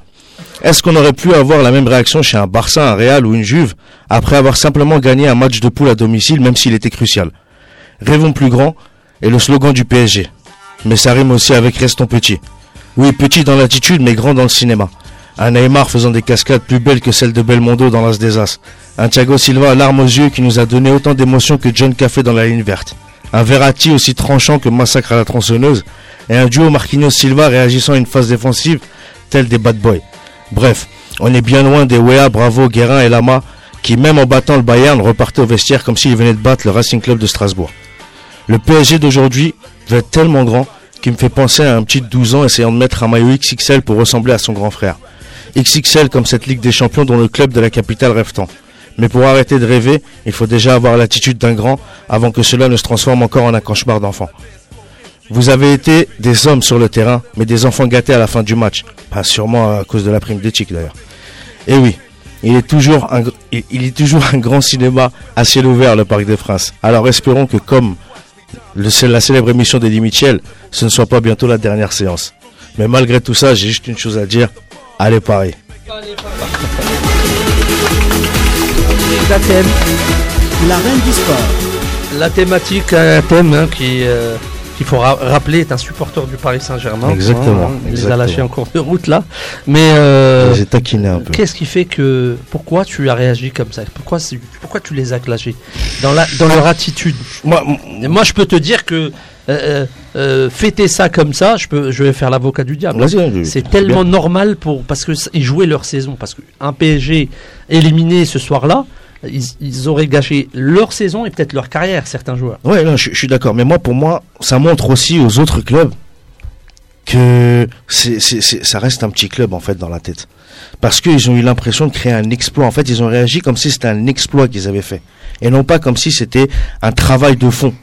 Est-ce qu'on aurait pu avoir la même réaction chez un Barça, un Real ou une Juve après avoir simplement gagné un match de poule à domicile même s'il était crucial? Rêvons plus grand est le slogan du PSG. Mais ça rime aussi avec restons petits. Oui, petit dans l'attitude mais grand dans le cinéma. Un Neymar faisant des cascades plus belles que celles de Belmondo dans l'As des As. Un Thiago Silva à larmes aux yeux qui nous a donné autant d'émotions que John Café dans la ligne verte. Un Verratti aussi tranchant que Massacre à la tronçonneuse. Et un duo Marquinhos Silva réagissant à une phase défensive telle des bad boys. Bref, on est bien loin des Wea, Bravo, Guérin et Lama qui, même en battant le Bayern, repartaient au vestiaire comme s'ils venaient de battre le Racing Club de Strasbourg. Le PSG d'aujourd'hui va être tellement grand qu'il me fait penser à un petit de 12 ans essayant de mettre un maillot XXL pour ressembler à son grand frère. XXL comme cette Ligue des Champions dont le club de la capitale rêve tant. Mais pour arrêter de rêver, il faut déjà avoir l'attitude d'un grand avant que cela ne se transforme encore en un cauchemar d'enfant. Vous avez été des hommes sur le terrain, mais des enfants gâtés à la fin du match. Pas sûrement à cause de la prime d'éthique d'ailleurs. Et oui, il est toujours un, il est toujours un grand cinéma à ciel ouvert, le Parc des Princes. Alors espérons que comme le, la célèbre émission d'Eddie Mitchell, ce ne soit pas bientôt la dernière séance. Mais malgré tout ça, j'ai juste une chose à dire. Allez Paris. La reine du sport. La thématique, un thème hein, qui... Euh, qu'il faut rappeler, est un supporter du Paris Saint-Germain. Exactement. il les a lâchés en cours de route là. Mais euh, un peu. Qu'est-ce qui fait que pourquoi tu as réagi comme ça? Pourquoi pourquoi tu les as clashés? Dans la dans leur attitude Moi, moi, je peux te dire que euh, euh, euh, fêter ça comme ça, je peux, je vais faire l'avocat du diable. C'est tellement normal pour parce que ils jouaient leur saison parce qu'un PSG éliminé ce soir-là, ils, auraient gâché leur saison et peut-être leur carrière, certains joueurs. Ouais, je, suis d'accord. Mais moi, pour moi, ça montre aussi aux autres clubs que ça reste un petit club en fait dans la tête. Parce qu'ils ont eu l'impression de créer un exploit. En fait, ils ont réagi comme si c'était un exploit qu'ils avaient fait. Et non pas comme si c'était un travail de fond.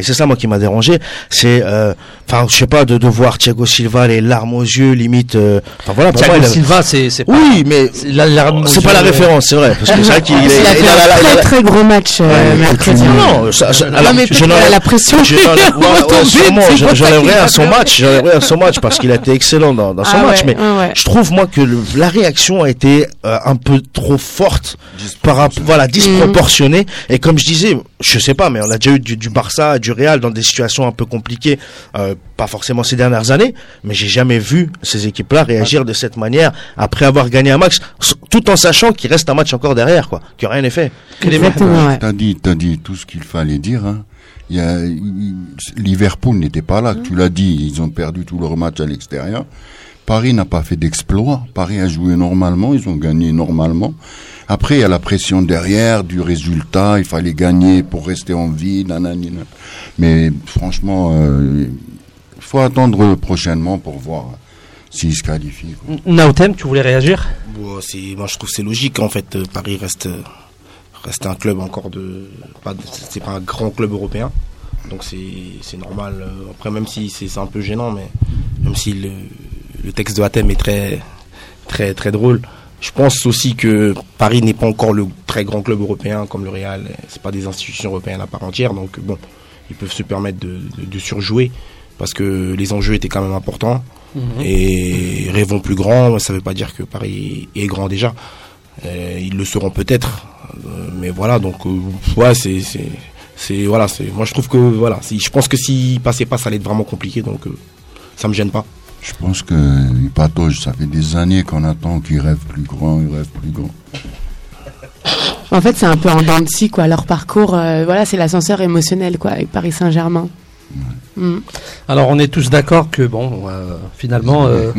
Et c'est ça moi qui m'a dérangé, c'est euh, enfin je sais pas de, de voir Thiago Silva les larmes aux yeux limite euh, enfin voilà pour Thiago Silva c'est c'est Oui, mais c'est pas la référence, c'est vrai parce que c'est vrai qu'il [laughs] il a fait un très très gros match euh, mercredi. Non, ça, alors, mais je la pression. J'enlèverais [laughs] à son match, j'enlèverais à son match parce qu'il a été excellent dans, dans son ah match mais je trouve moi que la réaction a été un peu trop forte par rapport voilà disproportionnée. Et comme je disais, je sais pas mais on a déjà eu du, du Barça du Real dans des situations un peu compliquées, euh, pas forcément ces dernières années, mais j'ai jamais vu ces équipes-là réagir de cette manière après avoir gagné un match, tout en sachant qu'il reste un match encore derrière, quoi, que rien n'est fait. T'as dit, t'as dit tout ce qu'il fallait dire. Hein. Il y a, Liverpool n'était pas là. Tu l'as dit, ils ont perdu tout leur match à l'extérieur. Paris n'a pas fait d'exploit. Paris a joué normalement, ils ont gagné normalement. Après, il y a la pression derrière du résultat. Il fallait gagner pour rester en vie. Nanana. Mais franchement, euh, il faut attendre prochainement pour voir s'il se qualifie. Nautem, tu voulais réagir? Bon, Moi, je trouve c'est logique. En fait, euh, Paris reste, reste un club encore de. C'est pas un grand club européen. Donc c'est normal. Euh, après, même si c'est un peu gênant, mais même si le, texte de Athènes est très, très, très drôle. Je pense aussi que Paris n'est pas encore le très grand club européen comme le Real. C'est pas des institutions européennes à part entière, donc bon, ils peuvent se permettre de, surjouer parce que les enjeux étaient quand même importants. Mhm. Et rêvons plus grand, ça ne veut pas dire que Paris est grand déjà. Euh, ils le seront peut-être, euh, mais voilà. Donc euh, ouais, c'est c'est voilà. C'est moi je trouve que voilà. Je pense que s'il passait pas, ça allait être vraiment compliqué. Donc ça me gêne pas. Je pense que patauge, ça fait des années qu'on attend qu'il rêve plus grand, il rêve plus grand. En fait, c'est un peu en dents de scie, quoi. Leur parcours, euh, voilà, c'est l'ascenseur émotionnel, quoi, avec Paris Saint-Germain. Mm. Alors, on est tous d'accord que, bon, euh, finalement, euh,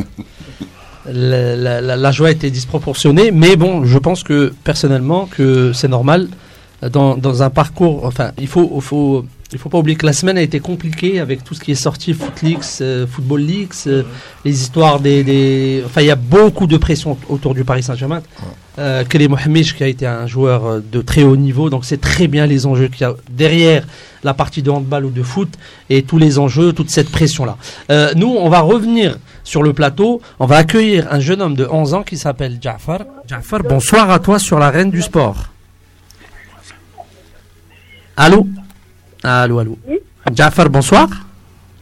[laughs] la, la, joie était disproportionnée, mais bon, je pense que, personnellement, que c'est normal. Dans, dans, un parcours, enfin, il faut, il faut il faut pas oublier que la semaine a été compliquée avec tout ce qui est sorti, Footlix, euh, Football Leaks, euh, les histoires des, Enfin, il y a beaucoup de pression autour du Paris Saint-Germain. Euh, Kelly Mohamed, qui a été un joueur euh, de très haut niveau, donc c'est très bien les enjeux qu'il y a derrière la partie de handball ou de foot et tous les enjeux, toute cette pression-là. nous, on va revenir sur le plateau. On va accueillir un jeune homme de 11 ans qui s'appelle Jafar. Jafar, bonsoir à toi sur la Reine du Sport. Allô Allô, allô. Oui. Jafar, bonsoir.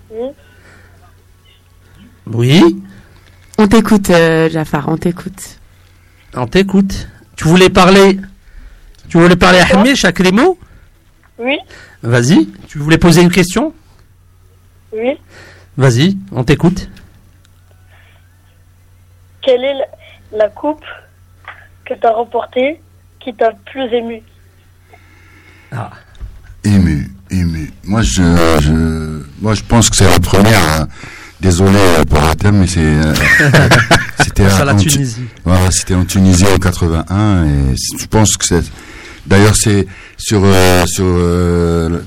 Oui. Oui. On t'écoute, euh, Jafar, on t'écoute. On t'écoute. Tu voulais parler. Tu voulais parler à chaque les mots? Oui. Vas-y. Tu voulais poser une question? Oui. Vas-y, on t'écoute. Quelle est la, coupe que tu as remportée qui t'a plus ému? Ah. Moi, je, je, moi, je pense que c'est la première. Hein. Désolé pour le thème, mais c'est. Euh, [laughs] c'était en Tunisie. Voilà, c'était en Tunisie en 81 et je pense que c'est. D'ailleurs, c'est sur euh, sur. Euh,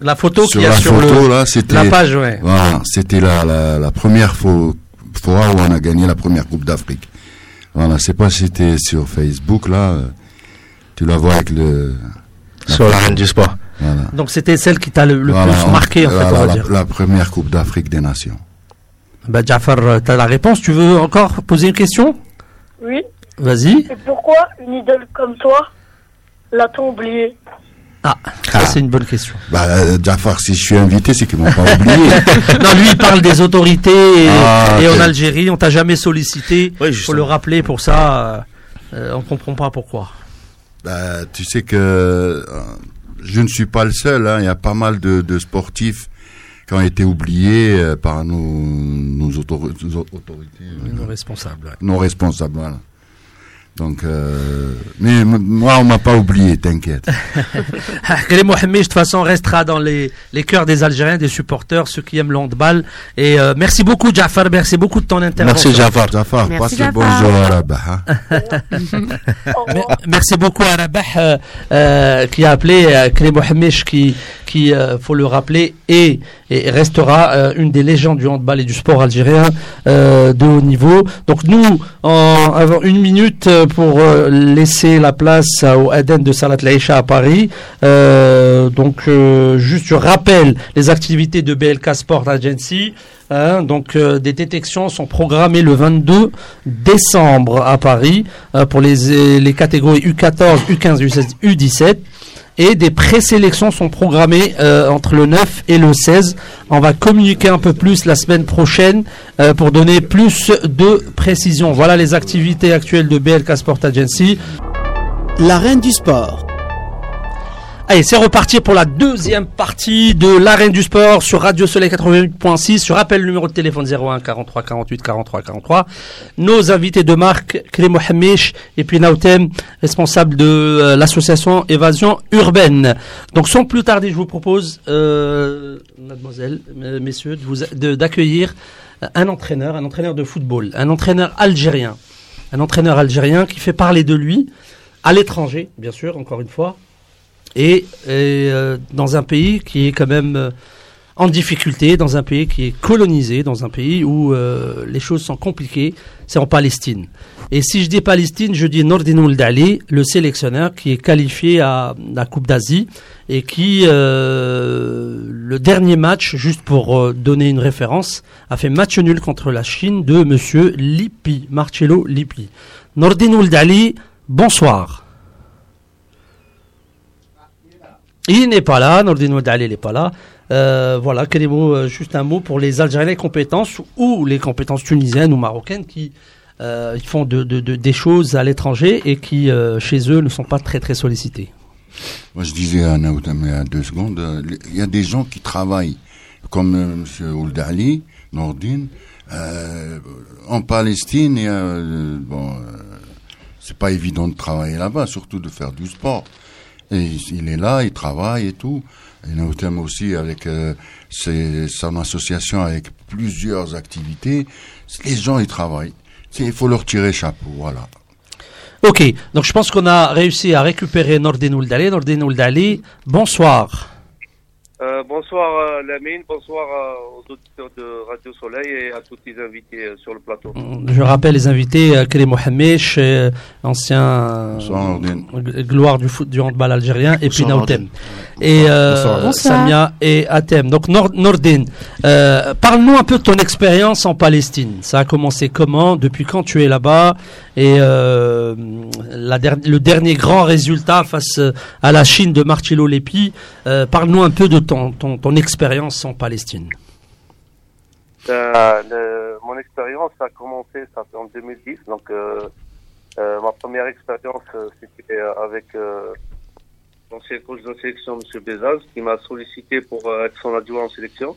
la photo qu'il y a sur le, là, la page, ouais. Voilà, c'était la, la, la, première fois, fois où on a gagné la première Coupe d'Afrique. Voilà, c'est pas si c'était sur Facebook là, tu la vois avec le. Sur la reine du sport. Donc c'était celle qui t'a le, plus marqué, en fait, on va la, dire. La première Coupe d'Afrique des Nations. Bah, Jafar, tu as la réponse. Tu veux encore poser une question? Oui. Vas-y. Et pourquoi une idole comme toi l'a-t-on oublié ah, ah. c'est une bonne question. Bah, euh, Jafar, si je suis invité, c'est qu'ils m'ont pas oublié. [laughs] non, lui, il parle des autorités et, ah, en Algérie, on t'a jamais sollicité. Il faut le rappeler pour ça. On euh, on comprend pas pourquoi. Bah, tu sais que euh, je ne suis pas le seul. Hein. Il y a pas mal de, de sportifs qui ont été oubliés par nos, nos, autorités. Nos responsables. Nos responsables, voilà. Donc, euh, mais moi, on m'a pas oublié, t'inquiète. [laughs] Karim Mohamed, de toute façon, restera dans les, les cœurs des Algériens, des supporters, ceux qui aiment l'handball. Et euh, merci beaucoup, Jafar. Merci beaucoup de ton intervention. Merci, Jafar. Jafar, passe le bonjour à Rabah. Hein. [laughs] merci beaucoup à Rabah, euh, euh, qui a appelé Karim Mohamed, qui, qui euh, faut le rappeler, est et restera euh, une des légendes du handball et du sport algérien euh, de haut niveau. Donc nous, en, avant une minute pour laisser la place au Aden de Salat Laïcha à Paris. donc juste je rappelle les activités de BLK Sport Agency. Hein, donc des détections sont programmées le 22 décembre à Paris pour les, les catégories U14, U15, U16, U17 et des présélections sont programmées euh, entre le 9 et le 16. On va communiquer un peu plus la semaine prochaine euh, pour donner plus de précision. Voilà les activités actuelles de BLK Sport Agency. La reine du sport. Allez, c'est reparti pour la deuxième partie de l'arène du sport sur Radio Soleil 88.6. Je rappelle le numéro de téléphone 01 43 48 43 43. Nos invités de marque, Hamish et puis Nautem, responsable de euh, l'association Évasion Urbaine. Donc sans plus tarder, je vous propose, euh, mademoiselle, messieurs, d'accueillir un entraîneur, un entraîneur de football, un entraîneur algérien. Un entraîneur algérien qui fait parler de lui à l'étranger, bien sûr, encore une fois, et, euh, dans un pays qui est quand même euh, en difficulté, dans un pays qui est colonisé, dans un pays où euh, les choses sont compliquées, c'est en Palestine. Et si je dis Palestine, je dis Nordinoul Dali, le sélectionneur qui est qualifié à la Coupe d'Asie et qui, le dernier match, juste pour donner une référence, a fait match nul contre la Chine de Monsieur Lippi, Marcello Lippi. Nordinoul Dali, bonsoir. Il n'est pas là, Nordin Dali n'est pas là. Euh, voilà, quel euh, juste un mot pour les Algériens, compétences ou les compétences tunisiennes ou marocaines qui euh, font de, des choses à l'étranger et qui, chez eux, ne sont pas très très sollicités. Moi, je disais à Naoutam il y a deux secondes, il y a des gens qui travaillent, comme M. Ouldali, Nordin, en Palestine, et, c'est pas évident de travailler là-bas, surtout de faire du sport. Il est là, il travaille et tout. Et nous aussi avec euh, son association avec plusieurs activités. Les gens, ils travaillent. Il faut leur tirer chapeau, voilà. Ok, donc je pense qu'on a réussi à récupérer Nordin Ouldali. Nordin Ouldali, bonsoir. Euh, bonsoir euh, Lamine, bonsoir euh, aux auditeurs de Radio Soleil et à tous les invités sur le plateau. Je rappelle les invités, Karim Mohamed, ancien gloire du foot du handball algérien, et puis Nautem. Et Samia et Atem. Donc Nordin, parle-nous un peu de ton expérience en Palestine. Ça a commencé comment? Depuis quand tu es là-bas? Et la le dernier grand résultat face à la Chine de Marcello Lepi, parle-nous un peu de ton, ton, expérience en Palestine euh, Mon expérience a commencé en 2010. Donc, euh, euh, ma première expérience, c'était avec l'ancien coach de sélection, M. Bezaz, qui m'a sollicité pour être son adjoint en sélection.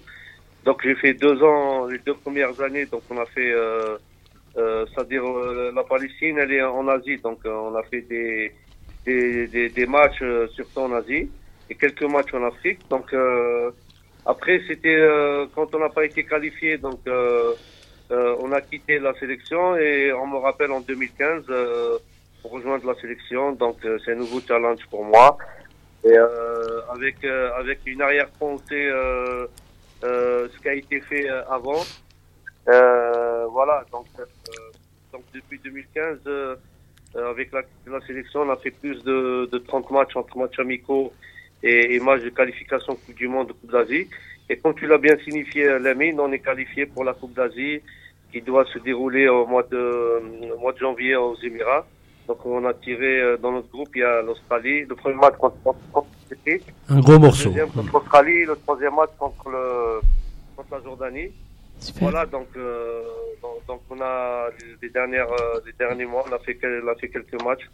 Donc, j'ai fait deux ans, les deux premières années. Donc, on a fait, c'est-à-dire la Palestine, elle est en Asie. Donc, on a fait des, des, des, des matchs surtout en Asie et quelques matchs en Afrique. Donc euh, après, c'était euh, quand on n'a pas été qualifié, donc euh, euh, on a quitté la sélection et on me rappelle en 2015 pour rejoindre la sélection. Donc c'est un nouveau challenge pour moi. Et avec avec une arrière-pensée, ce qui a été fait avant. voilà, donc donc depuis 2015. avec la, la, sélection, on a fait plus de, de 30 matchs entre matchs amicaux et, et match de qualification Coupe du Monde, Coupe d'Asie. Et comme tu l'as bien signifié, Lamine, on est qualifié pour la Coupe d'Asie qui doit se dérouler au mois de, au mois de janvier aux Émirats. Donc on a tiré euh, dans notre groupe, il y a l'Australie, le premier match contre, contre Un gros morceau. Le deuxième contre l'Australie, le troisième match contre, le, contre la Jordanie. Voilà, donc, euh, donc, donc, on a les, dernières, euh, les derniers mois, on a fait, on a fait quelques matchs.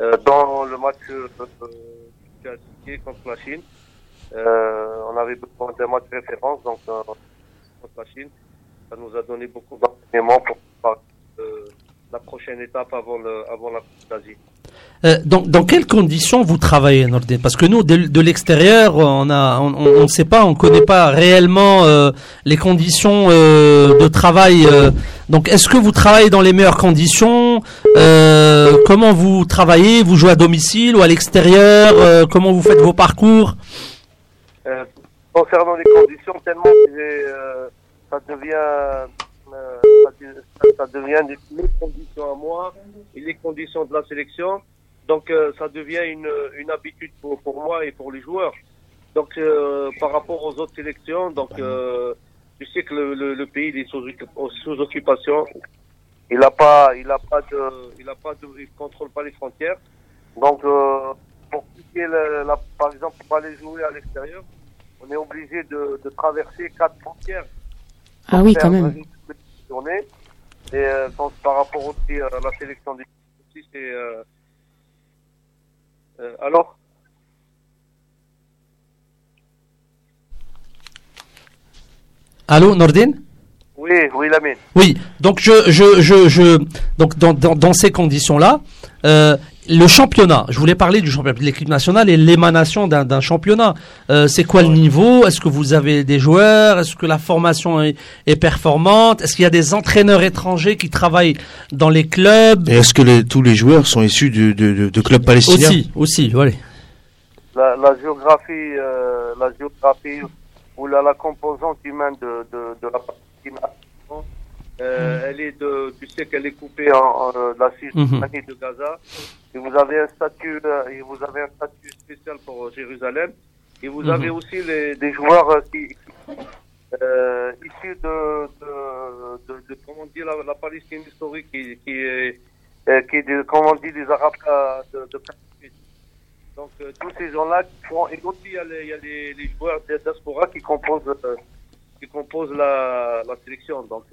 Euh, dans le match euh, euh contre la Chine, euh, on avait besoin d'un match de référence, donc contre la Chine. Ça nous a donné beaucoup d'enseignements pour la prochaine étape avant, le, avant la Coupe d'Asie. Euh, dans, dans, quelles conditions vous travaillez, Nordin Parce que nous, de, de l'extérieur, on a, on ne on, sait pas, on connaît pas réellement euh, les conditions euh, de travail. Euh. donc, est-ce que vous travaillez dans les meilleures conditions? Euh, Comment vous travaillez? Vous jouez à domicile ou à l'extérieur? Comment vous faites vos parcours? Concernant les conditions, tellement ça devient ça, devient les conditions à moi et les conditions de la sélection. Donc euh, ça devient une, une habitude pour, pour, moi et pour les joueurs. Donc euh, par rapport aux autres sélections, donc euh, tu sais que le, le, pays est sous, sous, occupation. Il a pas, il a pas de, il a pas de, il contrôle pas les frontières. Donc pour quitter la, par exemple pour aller jouer à l'extérieur, on est obligé de, de traverser quatre frontières. Ah oui, quand même. Et euh, par rapport aussi à la sélection aussi, c'est. Euh, euh, alors Allô, Nordin Oui, oui, Lamine. Oui, donc je, je, je, je donc dans, dans, dans ces conditions-là, euh, le championnat, je voulais parler du championnat de l'équipe nationale et l'émanation d'un championnat. Euh, c'est quoi le niveau? Est-ce que vous avez des joueurs? Est-ce que la formation est, est performante? Est-ce qu'il y a des entraîneurs étrangers qui travaillent dans les clubs? Est-ce que les, tous les joueurs sont issus de, de, de clubs palestiniens? Aussi, aussi, voilà. La, la géographie, euh, la géographie ou la, la composante humaine de, de, de la Palestine euh, mm. Elle est de, tu sais qu'elle est coupée en, en la Cisjordanie mm de Gaza. Et vous avez un statut, euh, et vous avez un statut spécial pour Jérusalem. Et vous avez mhm. aussi les, des joueurs euh, qui, euh, issus de, de, de, de, comment dire, la, la, Palestine historique qui, qui est, euh, qui est de, comment dit, des Arabes de, de Donc, euh, tous ces gens-là et aussi il y a les, il y a les, les joueurs de diaspora qui composent, qui composent la, la sélection. Donc,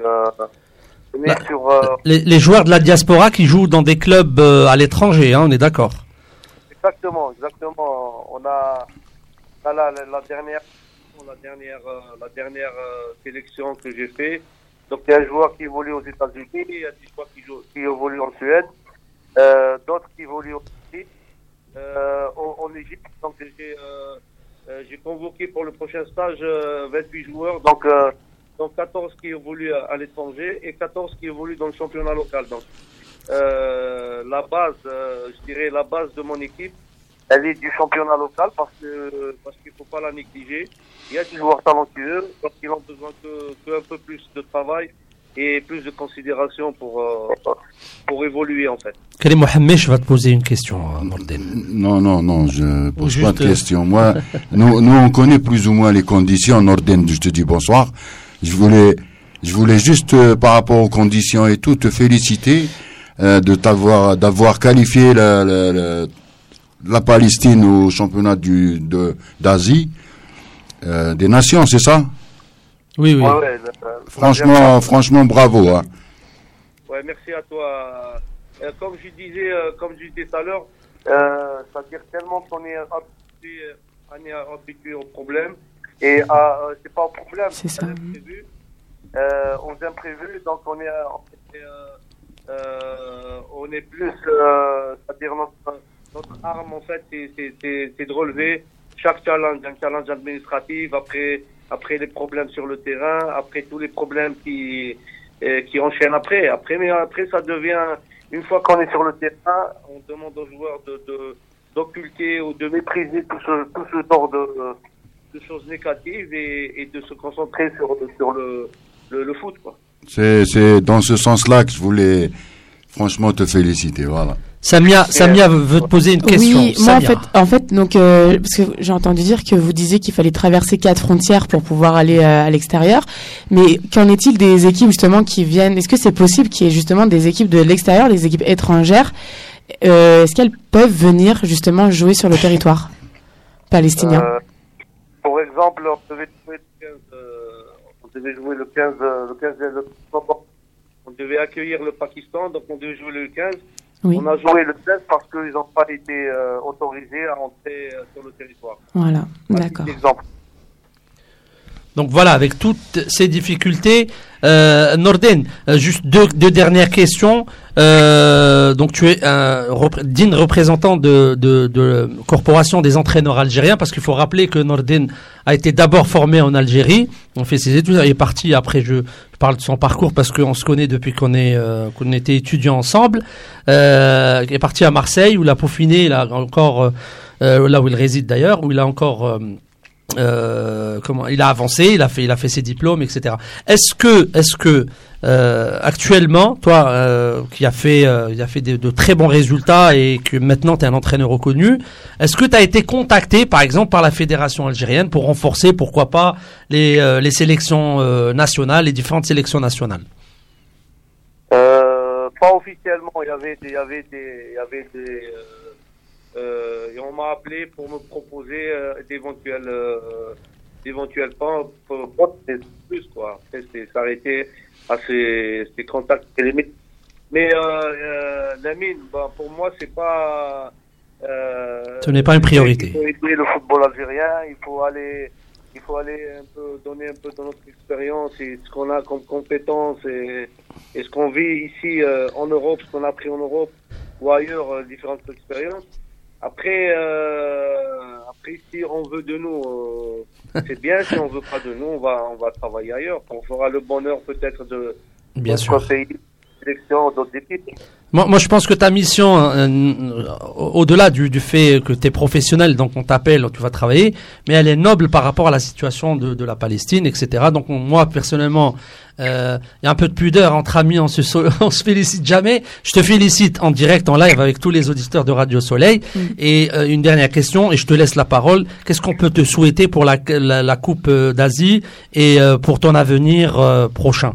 bah, sur, euh, les, les, joueurs de la diaspora qui jouent dans des clubs euh, à l'étranger, hein, on est d'accord. Exactement, exactement. On a, la, la, la, dernière, la dernière, euh, la dernière sélection que j'ai fait. Donc il y a un joueur qui évolue aux États-Unis, il y a des joueurs qui, jouent, qui évoluent en Suède, d'autres qui évoluent aussi en, en Égypte. Donc j'ai convoqué pour le prochain stage 28 joueurs. Donc donc 14 qui évoluent à, l'étranger et 14 qui évoluent dans le championnat local. Donc euh, la base, euh, je dirais la base de mon équipe, elle est du championnat local parce que parce qu'il faut pas la négliger. Il y a des joueurs talentueux parce qu'ils ont besoin que, un peu plus de travail et plus de considération pour euh, pour évoluer en fait. Karim Mohamed, je vais te poser une question, Non, non, non, je pose pas de question. Moi, nous, nous, on connaît plus ou moins les conditions. Norden, je te dis bonsoir. Je voulais, je voulais juste euh, par rapport aux conditions et tout te féliciter euh, de t'avoir, d'avoir qualifié la, la, la, Palestine au championnat du de d'Asie euh, des nations, c'est ça? Oui, oui. franchement, franchement, bravo. Hein. Ouais, merci à toi. Euh, comme je disais, euh, comme je disais tout à l'heure, euh, ça dire tellement qu'on est habitué, on est habitué au problème et euh, c'est pas un problème. C'est ça. Imprévu. Euh, aux imprévus, donc on est, on est, euh, on est plus, c'est-à-dire notre, notre arme en fait, c'est de relever chaque challenge, un challenge administratif après, après les problèmes sur le terrain, après tous les problèmes qui, qui enchaînent après. Après, mais après ça devient, une fois qu'on est sur le terrain, on demande aux joueurs de, de d'occulter ou de mépriser tout ce, tout ce genre de, de choses négatives et, et, de se concentrer sur, sur le, le, le foot. C'est dans ce sens-là que je voulais franchement te féliciter. Voilà. Samia, Samia veut te poser une question. Oui, moi en fait, en fait, donc euh, parce que j'ai entendu dire que vous disiez qu'il fallait traverser quatre frontières pour pouvoir aller euh, à l'extérieur. Mais qu'en est-il des équipes justement qui viennent? Est-ce que c'est possible qu'il y ait justement des équipes de l'extérieur, des équipes étrangères? Euh, Est-ce qu'elles peuvent venir justement jouer sur le territoire palestinien? Exemple, on devait jouer le 15, on devait jouer le 15, le 15, le, on devait accueillir le Pakistan, donc on devait jouer le 15. On a joué le 16 parce qu'ils n'ont pas été euh, autorisés à entrer euh, sur le territoire. Voilà, d'accord. Donc voilà, avec toutes ces difficultés, euh, Norden, euh, juste deux, dernières questions. Euh, donc tu es un digne représentant de, corporation des entraîneurs algériens, parce qu'il faut rappeler que Norden a été d'abord formé en Algérie. On fait ses études, il est parti. Après, je parle de son parcours parce qu'on se connaît depuis qu'on est euh, qu'on était étudiants ensemble. Il est parti à Marseille où il a peaufiné, il a encore là où il réside d'ailleurs, où il a encore euh, comment il a avancé, il a fait, il a fait ses diplômes, etc. Est-ce que, est-ce que euh, actuellement, toi, euh, qui a fait, il a fait de, très bons résultats et que maintenant tu es un entraîneur reconnu, est-ce que tu as été contacté, par exemple, par la fédération algérienne pour renforcer, pourquoi pas, les, les sélections nationales, les différentes sélections nationales? Pas officiellement, il y avait il y avait des, il y avait des euh, et on m'a appelé pour me proposer euh, d'éventuels euh, d'éventuels postes plus quoi. c'est s'arrêter à ces, ces contacts télémétriques. Mais euh, la mine, bah, pour moi, c'est pas. Ce n'est pas une priorité. Il faut aider le football algérien. Il faut aller, il faut aller un peu donner un peu de notre expérience et ce qu'on a comme compétences et, et ce qu'on vit ici en Europe, ce qu'on a appris en Europe ou ailleurs, différentes expériences. Après, euh, après, si on veut de nous, euh, c'est bien. Si on veut pas de nous, on va, on va travailler ailleurs. On fera le bonheur peut-être de bien sûr. Sélection d'autres équipes. Moi, moi, je pense que ta mission, euh, au-delà du, du, fait que tu es professionnel, donc on t'appelle, tu vas travailler, mais elle est noble par rapport à la situation de, de la Palestine, etc. Donc moi, personnellement, il euh, y a un peu de pudeur entre amis, on se, [laughs] on se félicite jamais. Je te félicite en direct, en live avec tous les auditeurs de Radio Soleil. Mm. Et euh, une dernière question, et je te laisse la parole. Qu'est-ce qu'on peut te souhaiter pour la, la, la Coupe d'Asie et pour ton avenir prochain?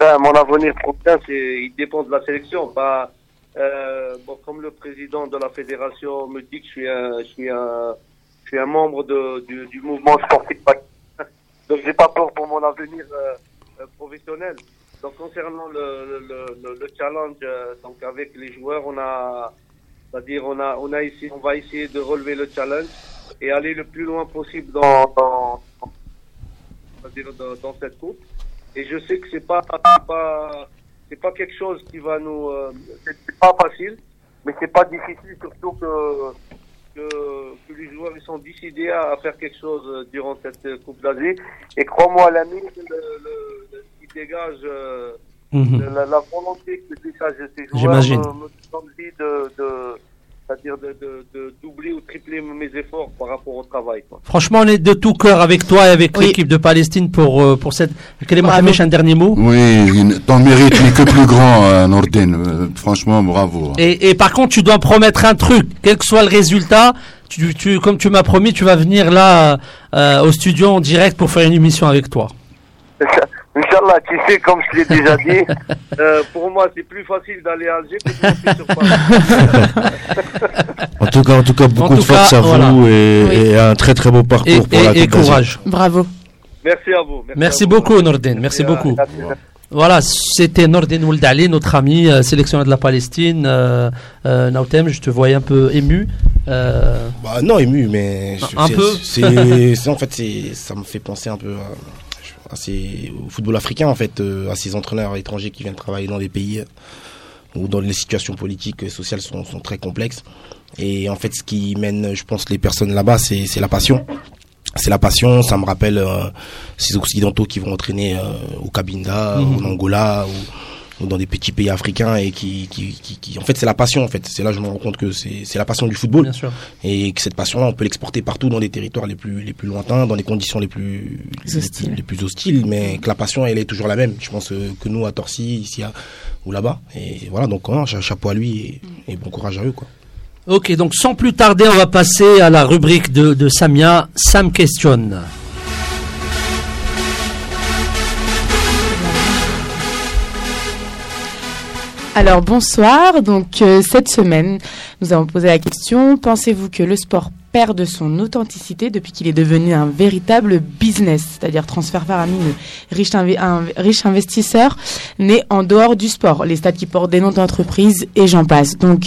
Ben, mon avenir prochain, c'est, il dépend de la sélection. Pas, euh, comme le président de la fédération me dit que je suis un, je suis un, je suis un membre de, du, mouvement sportif. [laughs] Donc, j'ai pas peur pour mon avenir euh, euh, professionnel. Donc, concernant le, le, le, le challenge, donc avec les joueurs, on a, c'est-à-dire, on a, on a on va essayer de relever le challenge et aller le plus loin possible dans, dans cette coupe. Et je sais que c'est pas, pas, c'est pas quelque chose qui va nous, euh, c'est pas facile, mais c'est pas difficile, surtout que, que, que, les joueurs ils sont décidés à, faire quelque chose euh, durant cette euh, Coupe d'Asie. Et crois-moi, l'ami, le, le, qui dégage euh, mhm. la, la, volonté que dégage ces joueurs me, me donne envie de, de c'est-à-dire de, doubler ou tripler mes efforts par rapport au travail. Franchement, on est de tout cœur avec toi et avec l'équipe de Palestine pour, euh, pour cette... Quel est un dernier mot? Oui, ton mérite n'est que plus grand, euh, Nordin. Euh, franchement, bravo. Et, et, par contre, tu dois promettre un truc, quel que soit le résultat. Tu, tu, comme tu m'as promis, tu vas venir là au studio en direct pour faire une émission avec toi. [laughs] Inch'Allah, tu sais, comme je l'ai déjà dit, [laughs] euh, pour moi, c'est plus facile d'aller à Alger que de monter sur Paris. en tout cas, en tout cas, beaucoup de force à vous et, un très très beau parcours pour la Et courage. Bravo. Merci à vous. Merci, beaucoup, Nordin. Merci, beaucoup. Voilà, c'était Nordin Ouldali, notre ami euh, sélectionneur de la Palestine. Euh, euh, Nautem, je te voyais un peu ému. Euh... Bah, non, ému, mais. Un, peu C'est En fait, ça me fait penser un peu à au football africain en fait, euh, à ces entraîneurs étrangers qui viennent travailler dans des pays où dans les situations politiques et sociales sont, sont, très complexes. Et en fait, ce qui mène, je pense, les personnes là-bas, c'est la passion. C'est la passion. Ça me rappelle euh, ces occidentaux qui vont entraîner euh, au Cabinda, mmh. en Angola, dans des petits pays africains et qui, qui, qui, en fait, c'est la passion. En fait, c'est là que je me rends compte que c'est la passion du football. Bien sûr. Et que cette passion-là, on peut l'exporter partout dans des territoires les plus les plus lointains, dans des conditions les plus hostiles. Les, plus hostiles, mais que la passion, elle est toujours la même. Je pense euh, que nous à Torcy, ici à, ou là-bas. Et voilà, donc hein, chapeau à lui et, bon courage à eux, quoi. Ok, donc sans plus tarder, on va passer à la rubrique de, de Samia. Sam questionne. Alors bonsoir, donc euh, cette semaine nous avons posé la question, pensez-vous que le sport perd de son authenticité depuis qu'il est devenu un véritable business, c'est-à-dire transfert faramineux, riche, riche investisseur né en dehors du sport, les stades qui portent des noms d'entreprises et j'en passe. Donc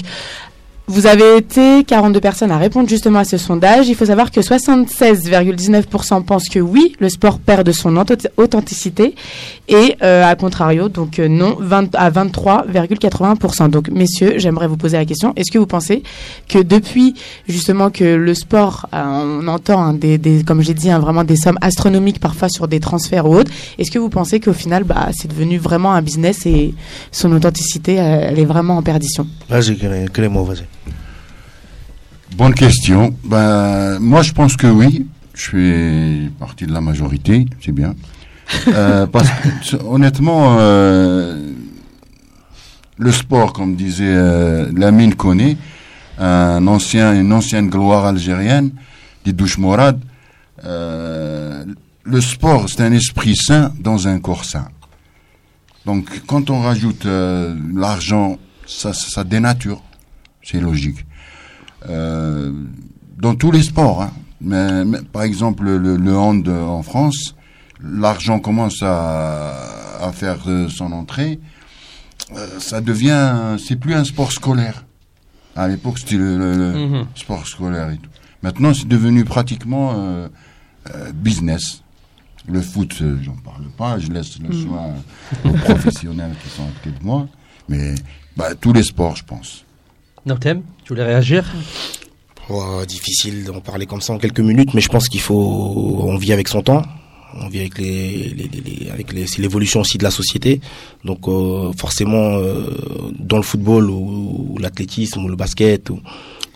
vous avez été 42 personnes à répondre justement à ce sondage. Il faut savoir que 76,19% pensent que oui, le sport perd de son authenticité et euh, à contrario, donc euh, non, 20, à 23,81%. Donc messieurs, j'aimerais vous poser la question, est-ce que vous pensez que depuis justement que le sport, euh, on entend hein, des, comme j'ai dit, hein, vraiment des sommes astronomiques parfois sur des transferts ou autres, est-ce que vous pensez qu'au final, bah, c'est devenu vraiment un business et son authenticité, elle est vraiment en perdition? Vas-y, quel est mon vas-y. Bonne question. Ben, moi, je pense que oui. Je fais partie de la majorité, c'est bien. Euh, [laughs] parce que, honnêtement, euh, le sport, comme disait euh, Lamine connaît, un ancien, une ancienne gloire algérienne, Didouche Morad, euh, le sport, c'est un esprit sain dans un corps sain. Donc, quand on rajoute euh, l'argent, ça, ça dénature. C'est logique. Euh, dans tous les sports. Hein. Mais, par exemple, le, le, hand en France, l'argent commence à, à, faire euh, son entrée. Euh, ça devient, c'est plus un sport scolaire. À l'époque, c'était le, mhm. sport scolaire et tout. Maintenant, c'est devenu pratiquement euh, business. Le foot, j'en parle pas, je laisse le soin aux professionnels qui sont à côté de moi. Mais bah, tous les sports, je pense. Notem, tu voulais réagir Difficile d'en parler comme ça en quelques minutes, mais je pense qu'il faut. On vit avec son temps. On vit avec les, les, les avec les, c'est l'évolution aussi de la société. Donc euh, forcément, euh, dans le football ou, l'athlétisme ou le basket,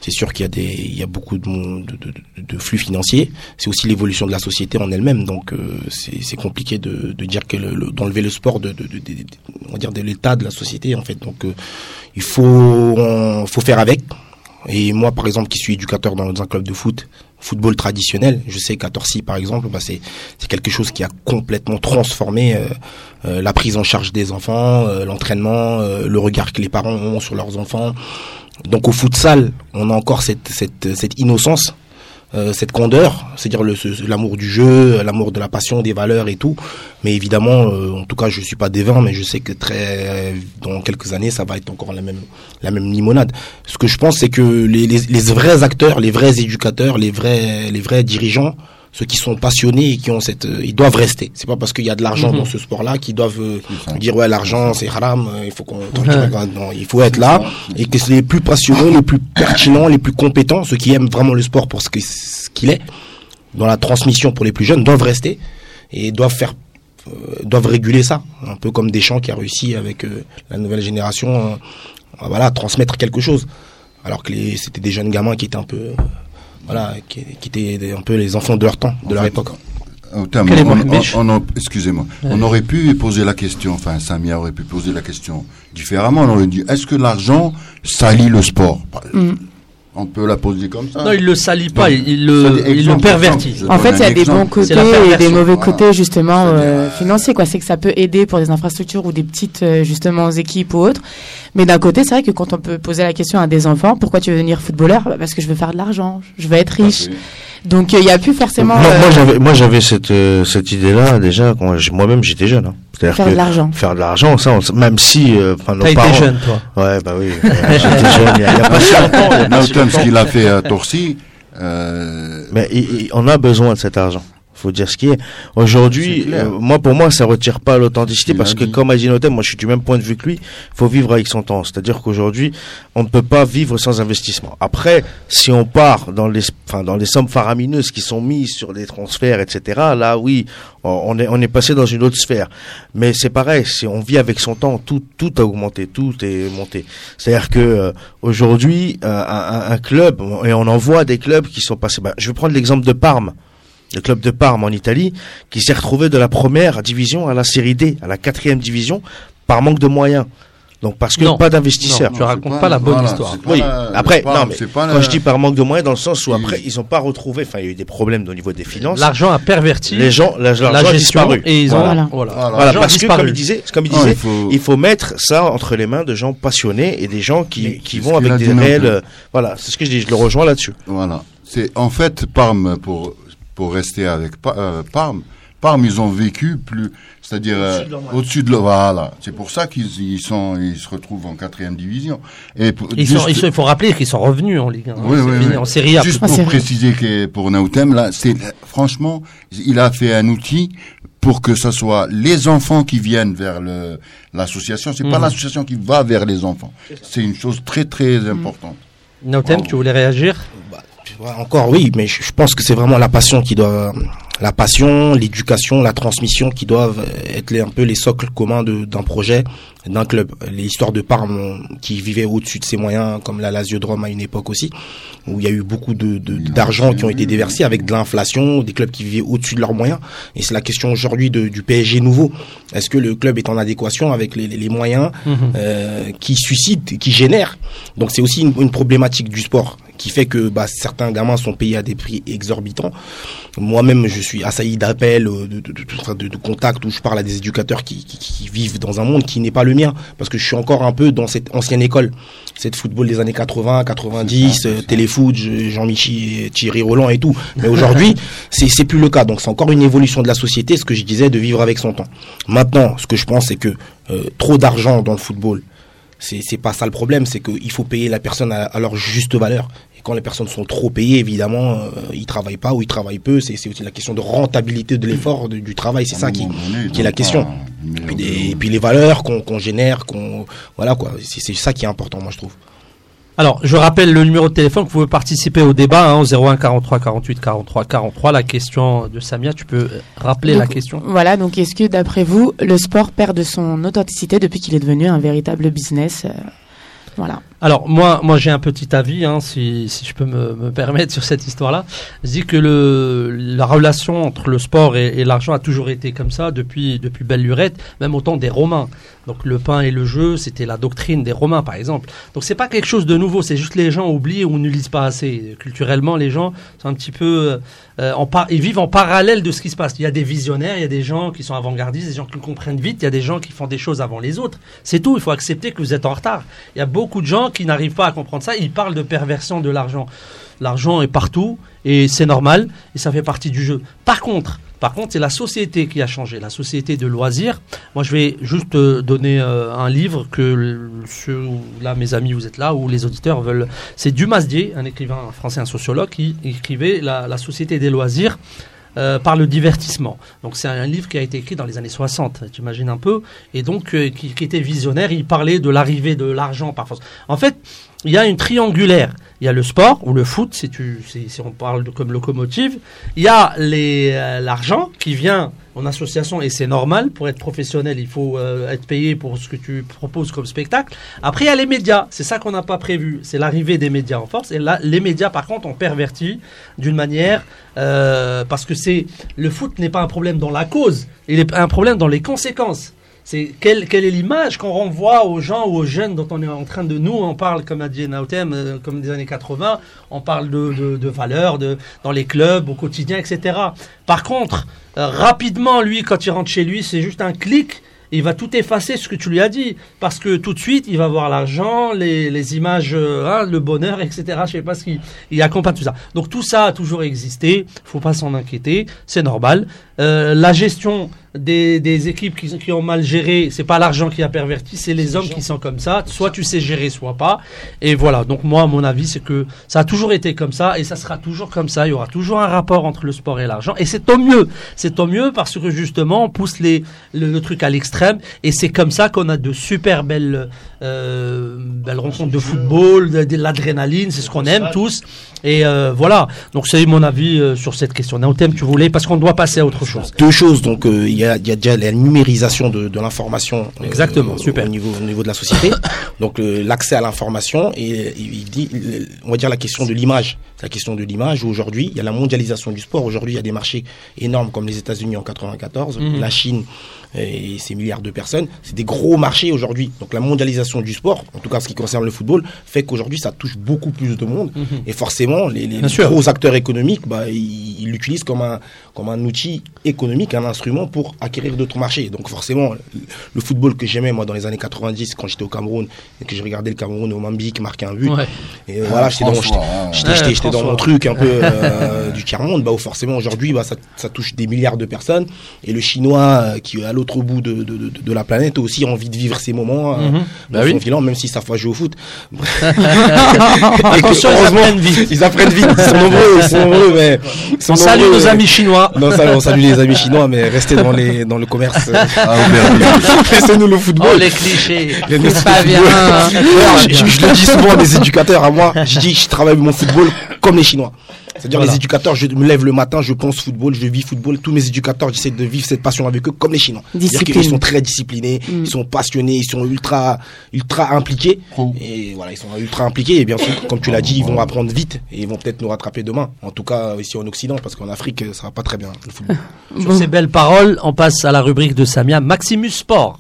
c'est sûr qu'il y a des, il y a beaucoup de, de, de, de flux financiers. C'est aussi l'évolution de la société en elle-même. Donc euh, c'est compliqué de, dire que le, d'enlever le sport de, on va dire de l'état de la société en fait. Donc il faut, faut faire avec. Et moi, par exemple, qui suis éducateur dans un club de foot, football traditionnel, je sais qu'à Torcy, par exemple, bah, c'est quelque chose qui a complètement transformé euh, euh, la prise en charge des enfants, euh, l'entraînement, le regard que les parents ont sur leurs enfants. Donc au futsal, on a encore cette, cette, cette innocence euh, cette candeur, c'est-à-dire l'amour du jeu, l'amour de la passion, des valeurs et tout. Mais évidemment, euh, en tout cas, je suis pas dévin, mais je sais que très dans quelques années, ça va être encore la même la même limonade. Ce que je pense, c'est que les, les, les, vrais acteurs, les vrais éducateurs, les vrais les vrais dirigeants ceux qui sont passionnés et qui ont cette, euh, ils doivent rester. C'est pas parce qu'il y a de l'argent mhm. dans ce sport-là qu'ils doivent euh, dire ouais l'argent c'est haram, euh, il faut qu'on, il faut être là et que les plus passionnés, les plus pertinents, les plus compétents, ceux qui aiment vraiment le sport pour ce qu'il est, dans la transmission pour les plus jeunes, doivent rester et doivent faire, doivent réguler ça, un peu comme Deschamps qui a réussi avec la nouvelle génération, voilà, transmettre quelque chose, alors que c'était des jeunes gamins qui étaient un peu voilà, qui, qui, étaient un peu les enfants de leur temps, de leur époque. excusez-moi, on aurait pu poser la question, enfin Samia aurait pu poser la question différemment. On aurait dit, est-ce que l'argent salit le sport? Mm. On peut la poser comme ça. Non, il le salit pas, il, le, il le pervertit. En fait, il y a des bons côtés et des mauvais côtés justement euh, financiers. Quoi, c'est que ça peut aider pour des infrastructures ou des petites euh, justement équipes ou autres. Mais d'un côté, c'est vrai que quand on peut poser la question à des enfants, pourquoi tu veux devenir footballeur? Bah, Parce que je veux faire de l'argent, je veux être riche. Donc il n'y a plus forcément. Moi, moi j'avais, moi j'avais cette euh, cette idée-là déjà quand moi-même j'étais jeune. Hein. Faire de l'argent. Faire de l'argent, ça, même si, euh, enfin, nos parents. été jeune, toi. Ouais, bah oui. j'étais jeune. Il y, a, pas si longtemps. ce qu'il a fait à Torcy. Euh... Mais on a besoin de cet argent faut dire ce qui est. Aujourd'hui, euh, moi pour moi ça retire pas l'authenticité parce que comme a dit Notem, moi je suis du même point de vue que lui, faut vivre avec son temps. C'est-à-dire qu'aujourd'hui, on ne peut pas vivre sans investissement. Après, si on part dans les enfin dans les sommes faramineuses qui sont mises sur les transferts, etc. Là oui, on est on est passé dans une autre sphère. Mais c'est pareil, si on vit avec son temps, tout tout a augmenté, tout est monté. C'est-à-dire que euh, aujourd'hui, euh, un, un, club et on en voit des clubs qui sont passés. Bah, je vais prendre l'exemple de Parme le club de Parme en Italie, qui s'est retrouvé de la première division à la série D, à la quatrième division, par manque de moyens. Donc parce que pas d'investisseurs. Tu racontes pas, la bonne histoire. Oui. après, non, mais quand je dis par manque de moyens, dans le sens où après ils n'ont pas retrouvé. Enfin, il y a eu des problèmes au niveau des finances. L'argent a perverti. Les gens, l'argent a disparu. Et ils ont. Voilà. voilà. parce que comme il disait, comme il disait, il, faut... mettre ça entre les mains de gens passionnés et des gens qui, qui vont avec des réels. Voilà, c'est ce que je dis. Je le rejoins là-dessus. Voilà. C'est en fait Parme pour pour rester avec euh, Parme. Parme, ils ont vécu plus, c'est-à-dire au-dessus de, euh, voilà. C'est pour ça qu'ils sont, ils se retrouvent en quatrième division. Et ils sont, il faut rappeler qu'ils sont revenus en Ligue 1. Oui, oui, en Série A. Juste pour préciser que pour Nautem, là, c'est franchement, il a fait un outil pour que ce soit les enfants qui viennent vers l'association. C'est pas mhm. l'association qui va vers les enfants. C'est une chose très très importante. Nautem, tu voulais réagir? Bah, encore oui, mais je pense que c'est vraiment la passion qui doit, la passion, l'éducation, la transmission qui doivent être un peu les socles communs d'un projet, d'un club. Les histoires de Parme qui vivaient au-dessus de ses moyens, comme la Lazio Drome à une époque aussi, où il y a eu beaucoup de d'argent qui ont été déversés avec de l'inflation, des clubs qui vivaient au-dessus de leurs moyens. Et c'est la question aujourd'hui du PSG nouveau. Est-ce que le club est en adéquation avec les, les moyens mhm. euh, qui suscitent, qui génèrent? Donc c'est aussi une, une problématique du sport qui fait que bah, certains gamins sont payés à des prix exorbitants. Moi-même, je suis assailli d'appels, euh, de, de, de, de, contacts où je parle à des éducateurs qui, qui, qui vivent dans un monde qui n'est pas le mien, parce que je suis encore un peu dans cette ancienne école, cette football des années 80, 90, euh, téléfoot, Jean-Michel, Thierry Roland et tout. Mais aujourd'hui, [laughs] c'est c'est plus le cas. Donc c'est encore une évolution de la société, ce que je disais, de vivre avec son temps. Maintenant, ce que je pense, c'est que euh, trop d'argent dans le football, c'est c'est pas ça le problème, c'est qu'il faut payer la personne à, à, leur juste valeur quand les personnes sont trop payées, évidemment, euh, ils travaillent pas ou ils travaillent peu. C'est aussi la question de rentabilité de l'effort du travail. C'est ça qui, qui est la question. Et, puis les valeurs qu'on génère, qu'on voilà quoi. C'est ça qui est important, moi je trouve. Alors, je rappelle le numéro de téléphone, vous pouvez participer au débat hein, au 01 43 48 43 43. La question de Samia, tu peux rappeler la question? Voilà, donc est-ce que d'après vous, le sport perd de son authenticité depuis qu'il est devenu un véritable business? Euh, Voilà. Alors moi, moi j'ai un petit avis, hein, si, si je peux me, me permettre sur cette histoire-là. Je dis que le, la relation entre le sport et, et l'argent a toujours été comme ça depuis depuis belle lurette, même au temps des Romains. Donc le pain et le jeu, c'était la doctrine des Romains par exemple. Donc c'est pas quelque chose de nouveau, c'est juste les gens oublient ou ne lisent pas assez. Culturellement, les gens sont un petit peu euh, en par, ils vivent en parallèle de ce qui se passe. Il y a des visionnaires, il y a des gens qui sont avant-gardistes, des gens qui comprennent vite, il y a des gens qui font des choses avant les autres. C'est tout. Il faut accepter que vous êtes en retard. Il y a beaucoup de gens qui n'arrivent pas à comprendre ça, ils parlent de perversion de l'argent. L'argent est partout et c'est normal et ça fait partie du jeu. Par contre, par contre, c'est la société qui a changé, la société de loisirs. Moi, je vais juste euh, donner euh, un livre que ceux, là, mes amis, vous êtes là, ou les auditeurs veulent. C'est Dumas Dier, un écrivain français, un sociologue, qui écrivait La, société des loisirs. Euh, par le divertissement. Donc c'est un livre qui a été écrit dans les années 60, tu imagines un peu, et donc qui, qui, était visionnaire, il parlait de l'arrivée de l'argent par force. En fait, il y a une triangulaire. Il y a le sport ou le foot, si, tu, si, on parle de, comme locomotive. Il y a euh, l'argent qui vient en association et c'est normal. Pour être professionnel, il faut euh, être payé pour ce que tu proposes comme spectacle. Après, il y a les médias. C'est ça qu'on n'a pas prévu. C'est l'arrivée des médias en force. Et là, les médias, par contre, ont perverti d'une manière euh, parce que c'est le foot n'est pas un problème dans la cause, il est un problème dans les conséquences. C'est quelle, quelle est l'image qu'on renvoie aux gens ou aux jeunes dont on est en train de nous, on parle comme a dit Nautem, euh, comme des années 80, on parle de, de, valeurs de, dans les clubs, au quotidien, etc. Par contre, euh, rapidement, lui, quand il rentre chez lui, c'est juste un clic il va tout effacer ce que tu lui as dit parce que tout de suite il va voir l'argent, les, les, images, euh, hein, le bonheur, etc. Je sais pas ce qu'il il accompagne tout ça. Donc tout ça a toujours existé, faut pas s'en inquiéter, c'est normal. La gestion des, des équipes qui, qui ont mal géré, c'est pas l'argent qui a perverti, c'est les hommes qui sont comme ça. Soit tu sais gérer, soit pas. Et voilà. Donc moi, mon avis, c'est que ça a toujours été comme ça et ça sera toujours comme ça. Il y aura toujours un rapport entre le sport et l'argent. Et c'est tant mieux. C'est tant mieux parce que justement, on pousse les, le, truc à l'extrême. Et c'est comme ça qu'on a de super belles, euh, belles rencontres de football, de, de l'adrénaline. C'est ce qu'on aime tous. Et euh, voilà, donc c'est mon avis euh, sur cette question. thème tu voulais, parce qu'on doit passer à autre chose. Deux choses, donc euh, il y, a, y, a, déjà la numérisation de, de l'information. Exactement, super. Au niveau, au niveau de la société. [coughs] donc l'accès à l'information et il dit, on va dire la question de l'image. La question de l'image, aujourd'hui, il y a la mondialisation du sport. Aujourd'hui, il y a des marchés énormes comme les États-Unis en 94, mhm. la Chine et ces milliards de personnes. C'est des gros marchés aujourd'hui. Donc la mondialisation du sport, en tout cas ce qui concerne le football, fait qu'aujourd'hui ça touche beaucoup plus de monde. Mhm. Et forcément, les, les, gros acteurs économiques, bah, ils l'utilisent comme un, comme un outil économique, un instrument pour acquérir d'autres marchés. Donc forcément, le football que j'aimais moi dans les années 90 quand j'étais au Cameroun et que je regardais le Cameroun au Mambik marquer un but. Et voilà, j'étais dans, dans mon truc un peu [laughs] euh, du tiers monde. Bah forcément aujourd'hui, bah ça, ça, touche des milliards de personnes. Et le chinois euh, qui a l'autre bout de, de, de, la planète aussi envie de vivre ces moments euh, mhm. bah oui. même si ça fois jouer au foot. [laughs] Attention, ils apprennent vite. Ils apprennent vite. Ils sont nombreux, ils sont nombreux, mais on salue nos amis chinois. [laughs] Non, ça, on salue les amis chinois, mais restez dans les dans le commerce. Ah, restez nous le football. Oh les clichés. C'est pas bien. je, je, le dis souvent à mes éducateurs à moi. Je dis, je travaille mon football comme les Chinois. C'est-à-dire les éducateurs, je me lève le matin, je pense football, je vis football. Tous mes éducateurs, j'essaie de vivre cette passion avec eux comme les Chinois. Ils sont très disciplinés, mm. ils sont passionnés, ils sont ultra, ultra impliqués. Et voilà, ils sont ultra impliqués. Et bien sûr, comme tu l'as dit, ils vont apprendre vite et ils vont peut-être nous rattraper demain. En tout cas, ici en Occident, parce qu'en Afrique, ça va pas très bien le football. Sur ces belles paroles, on passe à la rubrique de Samia, Maximus Sport.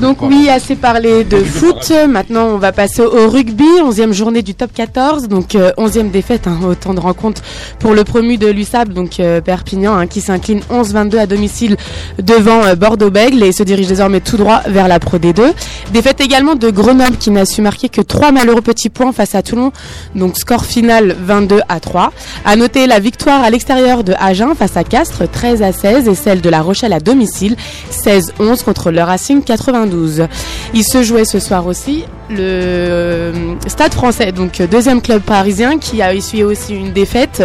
Donc oui, assez parlé de foot. Maintenant, on va passer au rugby, 11e journée du top 14. Donc 11e euh, défaite, hein, autant de rencontres pour le promu de l'USAB, donc euh, Perpignan, hein, qui s'incline 11-22 à domicile devant euh, Bordeaux-Bègle et se dirige désormais tout droit vers la Pro D2. Défaite également de Grenoble qui n'a su marquer que trois malheureux petits points face à Toulon. Donc score final 22 à 3. À noter la victoire à l'extérieur de Agen face à Castres 13 à 16 et celle de La Rochelle à domicile 16-11 contre le Racing 82. Il se jouait ce soir aussi le euh, Stade français, donc euh, deuxième club parisien qui a essuyé aussi une défaite.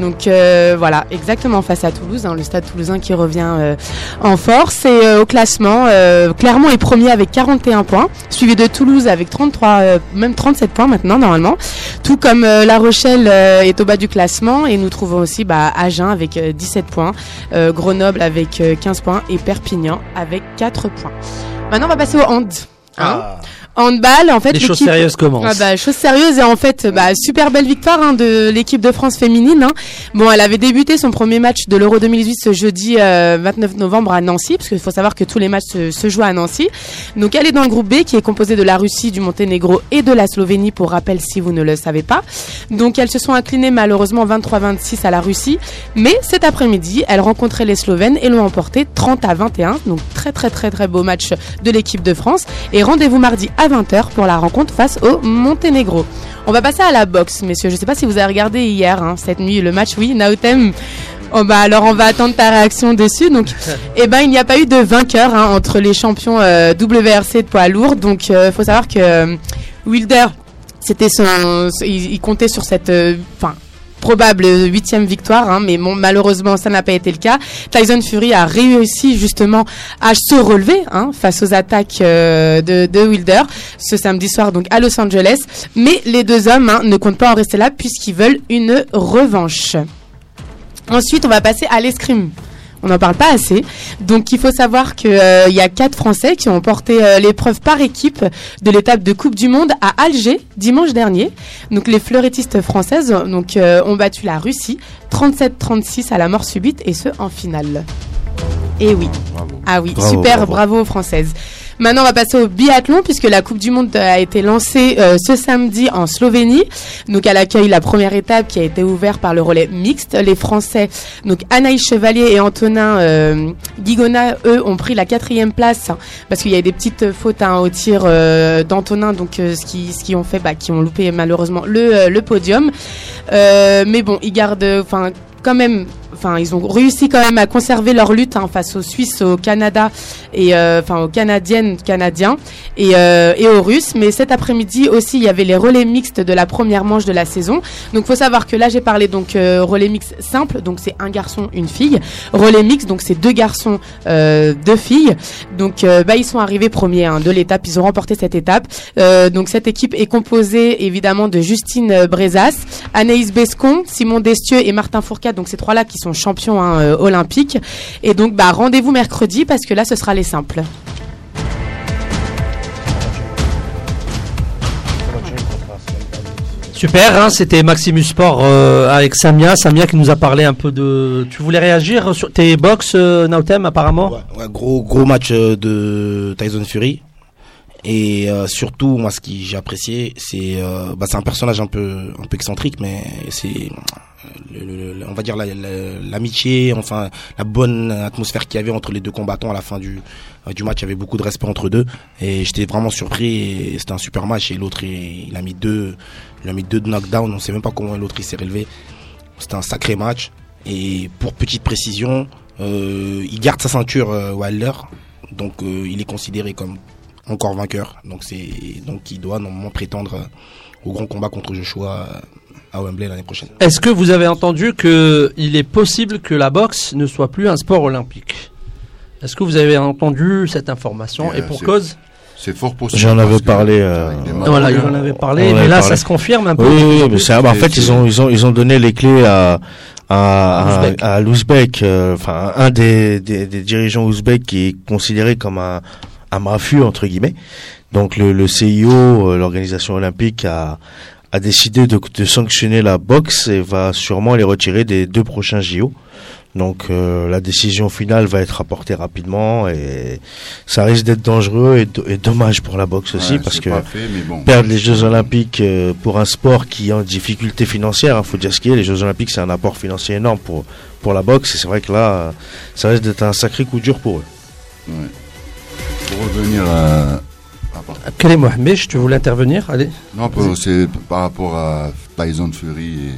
Donc euh, voilà, exactement face à Toulouse, hein, le Stade toulousain qui revient en force. Et au classement, Clermont est premier avec 41 points, suivi de Toulouse avec 33, même 37 points maintenant normalement. Tout comme La Rochelle est au bas du classement et nous trouvons aussi bah, Agen avec 17 points, Grenoble avec 15 points et Perpignan avec 4 points. Maintenant, on va passer au hand. Hein ah handball, en fait, les choses sérieuses commencent. Ah bah, choses sérieuses et en fait, bah, super belle victoire hein, de l'équipe de France féminine. Hein. Bon, elle avait débuté son premier match de l'Euro 2018 ce jeudi 29 euh, novembre à Nancy, parce qu'il faut savoir que tous les matchs se, jouent à Nancy. Donc, elle est dans le groupe B qui est composé de la Russie, du Monténégro et de la Slovénie, pour rappel si vous ne le savez pas. Donc, elles se sont inclinées malheureusement 23-26 à la Russie, mais cet après-midi, elles rencontraient les Slovènes et l'ont emporté 30 à 21. Donc, très très très très beau match de l'équipe de France. Et rendez-vous mardi à 20h pour la rencontre face au Monténégro. On va passer à la boxe, messieurs. Je ne sais pas si vous avez regardé hier, hein, cette nuit, le match. Oui, Naotem Oh bah alors on va attendre ta réaction dessus. Donc, [laughs] eh ben il n'y a pas eu de vainqueur hein, entre les champions euh, WRC de poids lourd. Donc, il euh, faut savoir que euh, Wilder, c'était son, il, comptait sur cette, enfin probable huitième victoire, hein, mais malheureusement ça n'a pas été le cas. Tyson Fury a réussi justement à se relever hein, face aux attaques euh, de, de, Wilder ce samedi soir donc à Los Angeles. Mais les deux hommes hein, ne comptent pas en rester là puisqu'ils veulent une revanche. Ensuite, on va passer à l'escrime on n'en parle pas assez. Donc il faut savoir qu'il euh, y a quatre Français qui ont porté euh, l'épreuve par équipe de l'étape de Coupe du Monde à Alger dimanche dernier. Donc les fleurettistes françaises donc, euh, ont battu la Russie 37-36 à la mort subite et ce en finale. Et oui. Ah oui, super, bravo. bravo aux Françaises. Maintenant, on va passer au biathlon puisque la Coupe du Monde a été lancée euh, ce samedi en Slovénie. Donc, elle accueille la première étape qui a été ouverte par le relais mixte. Les Français, donc Anaïs Chevalier et Antonin euh, Guigona, eux, ont pris la quatrième place parce qu'il y a des petites fautes hein, au tir euh, d'Antonin, donc ce qui, qui ont fait, bah, qui ont loupé malheureusement le, le podium. mais bon, ils gardent, enfin, quand même enfin ils ont réussi quand même à conserver leur lutte hein, face aux Suisses, au Canada et euh, enfin aux Canadiennes, Canadiens et, euh, et aux Russes. Mais cet après-midi aussi, il y avait les relais mixtes de la première manche de la saison. Donc faut savoir que là j'ai parlé donc euh, relais mix simple, donc c'est un garçon, une fille. Relais mix, donc c'est deux garçons, deux filles. Donc bah ils sont arrivés premiers hein, de l'étape, ils ont remporté cette étape. donc cette équipe est composée évidemment de Justine Brezas, Anaïs Bescon, Simon Destieux et Martin Fourcade. Donc ces trois là qui sont champions hein, euh, olympiques. Et donc, bah, rendez-vous mercredi parce que là, ce sera les simples. Super, hein, c'était Maximus Sport euh, avec Samia. Samia qui nous a parlé un peu de. Tu voulais réagir sur tes box, euh, Nautem, apparemment? Gros, gros match de Tyson Fury. Et surtout, moi, ce que j'ai apprécié, c'est, bah, c'est un personnage un peu, un peu excentrique, mais c'est on va dire l'amitié, enfin la bonne atmosphère qu'il y avait entre les deux combattants à la fin du, euh, match. Il y avait beaucoup de respect entre deux et j'étais vraiment surpris. C'était un super match et l'autre il, a mis deux, il a mis deux knockdowns. On sait même pas comment l'autre il s'est relevé. C'était un sacré match et pour petite précision, euh, il garde sa ceinture euh, Wilder, donc il est considéré comme encore vainqueur. Donc c'est donc il doit normalement prétendre au grand combat contre Joshua à Wembley l'année prochaine. Est-ce que vous avez entendu qu'il est possible que la boxe ne soit plus un sport olympique? Est-ce que vous avez entendu cette information Et pour cause? C'est fort possible. J'en avais parlé. Euh, voilà, il en avait parlé, mais là, ça se confirme un peu. Oui, oui, mais c'est, en fait, ils ont, ils ont, ils ont donné les clés à, à, à, l'Ouzbek, euh, enfin, un des, des, des, dirigeants ouzbeks qui est considéré comme un, un mafieux, entre guillemets. Donc, le, le CIO, euh, l'organisation olympique, a, a décidé de, de, sanctionner la boxe et va sûrement les retirer des deux prochains JO. Donc euh, la décision finale va être apportée rapidement et ça risque d'être dangereux et, et, dommage pour la boxe aussi parce que perdre les Jeux Olympiques euh, pour un sport qui est en difficulté financière, il hein, faut dire ce qu'il est, les Jeux Olympiques c'est un apport financier énorme pour pour la boxe et c'est vrai que là ça risque d'être un sacré coup dur pour eux. Ouais. Pour revenir à, quel est Mohamed Tu voulais intervenir Allez. Non, c'est par rapport à Tyson Fury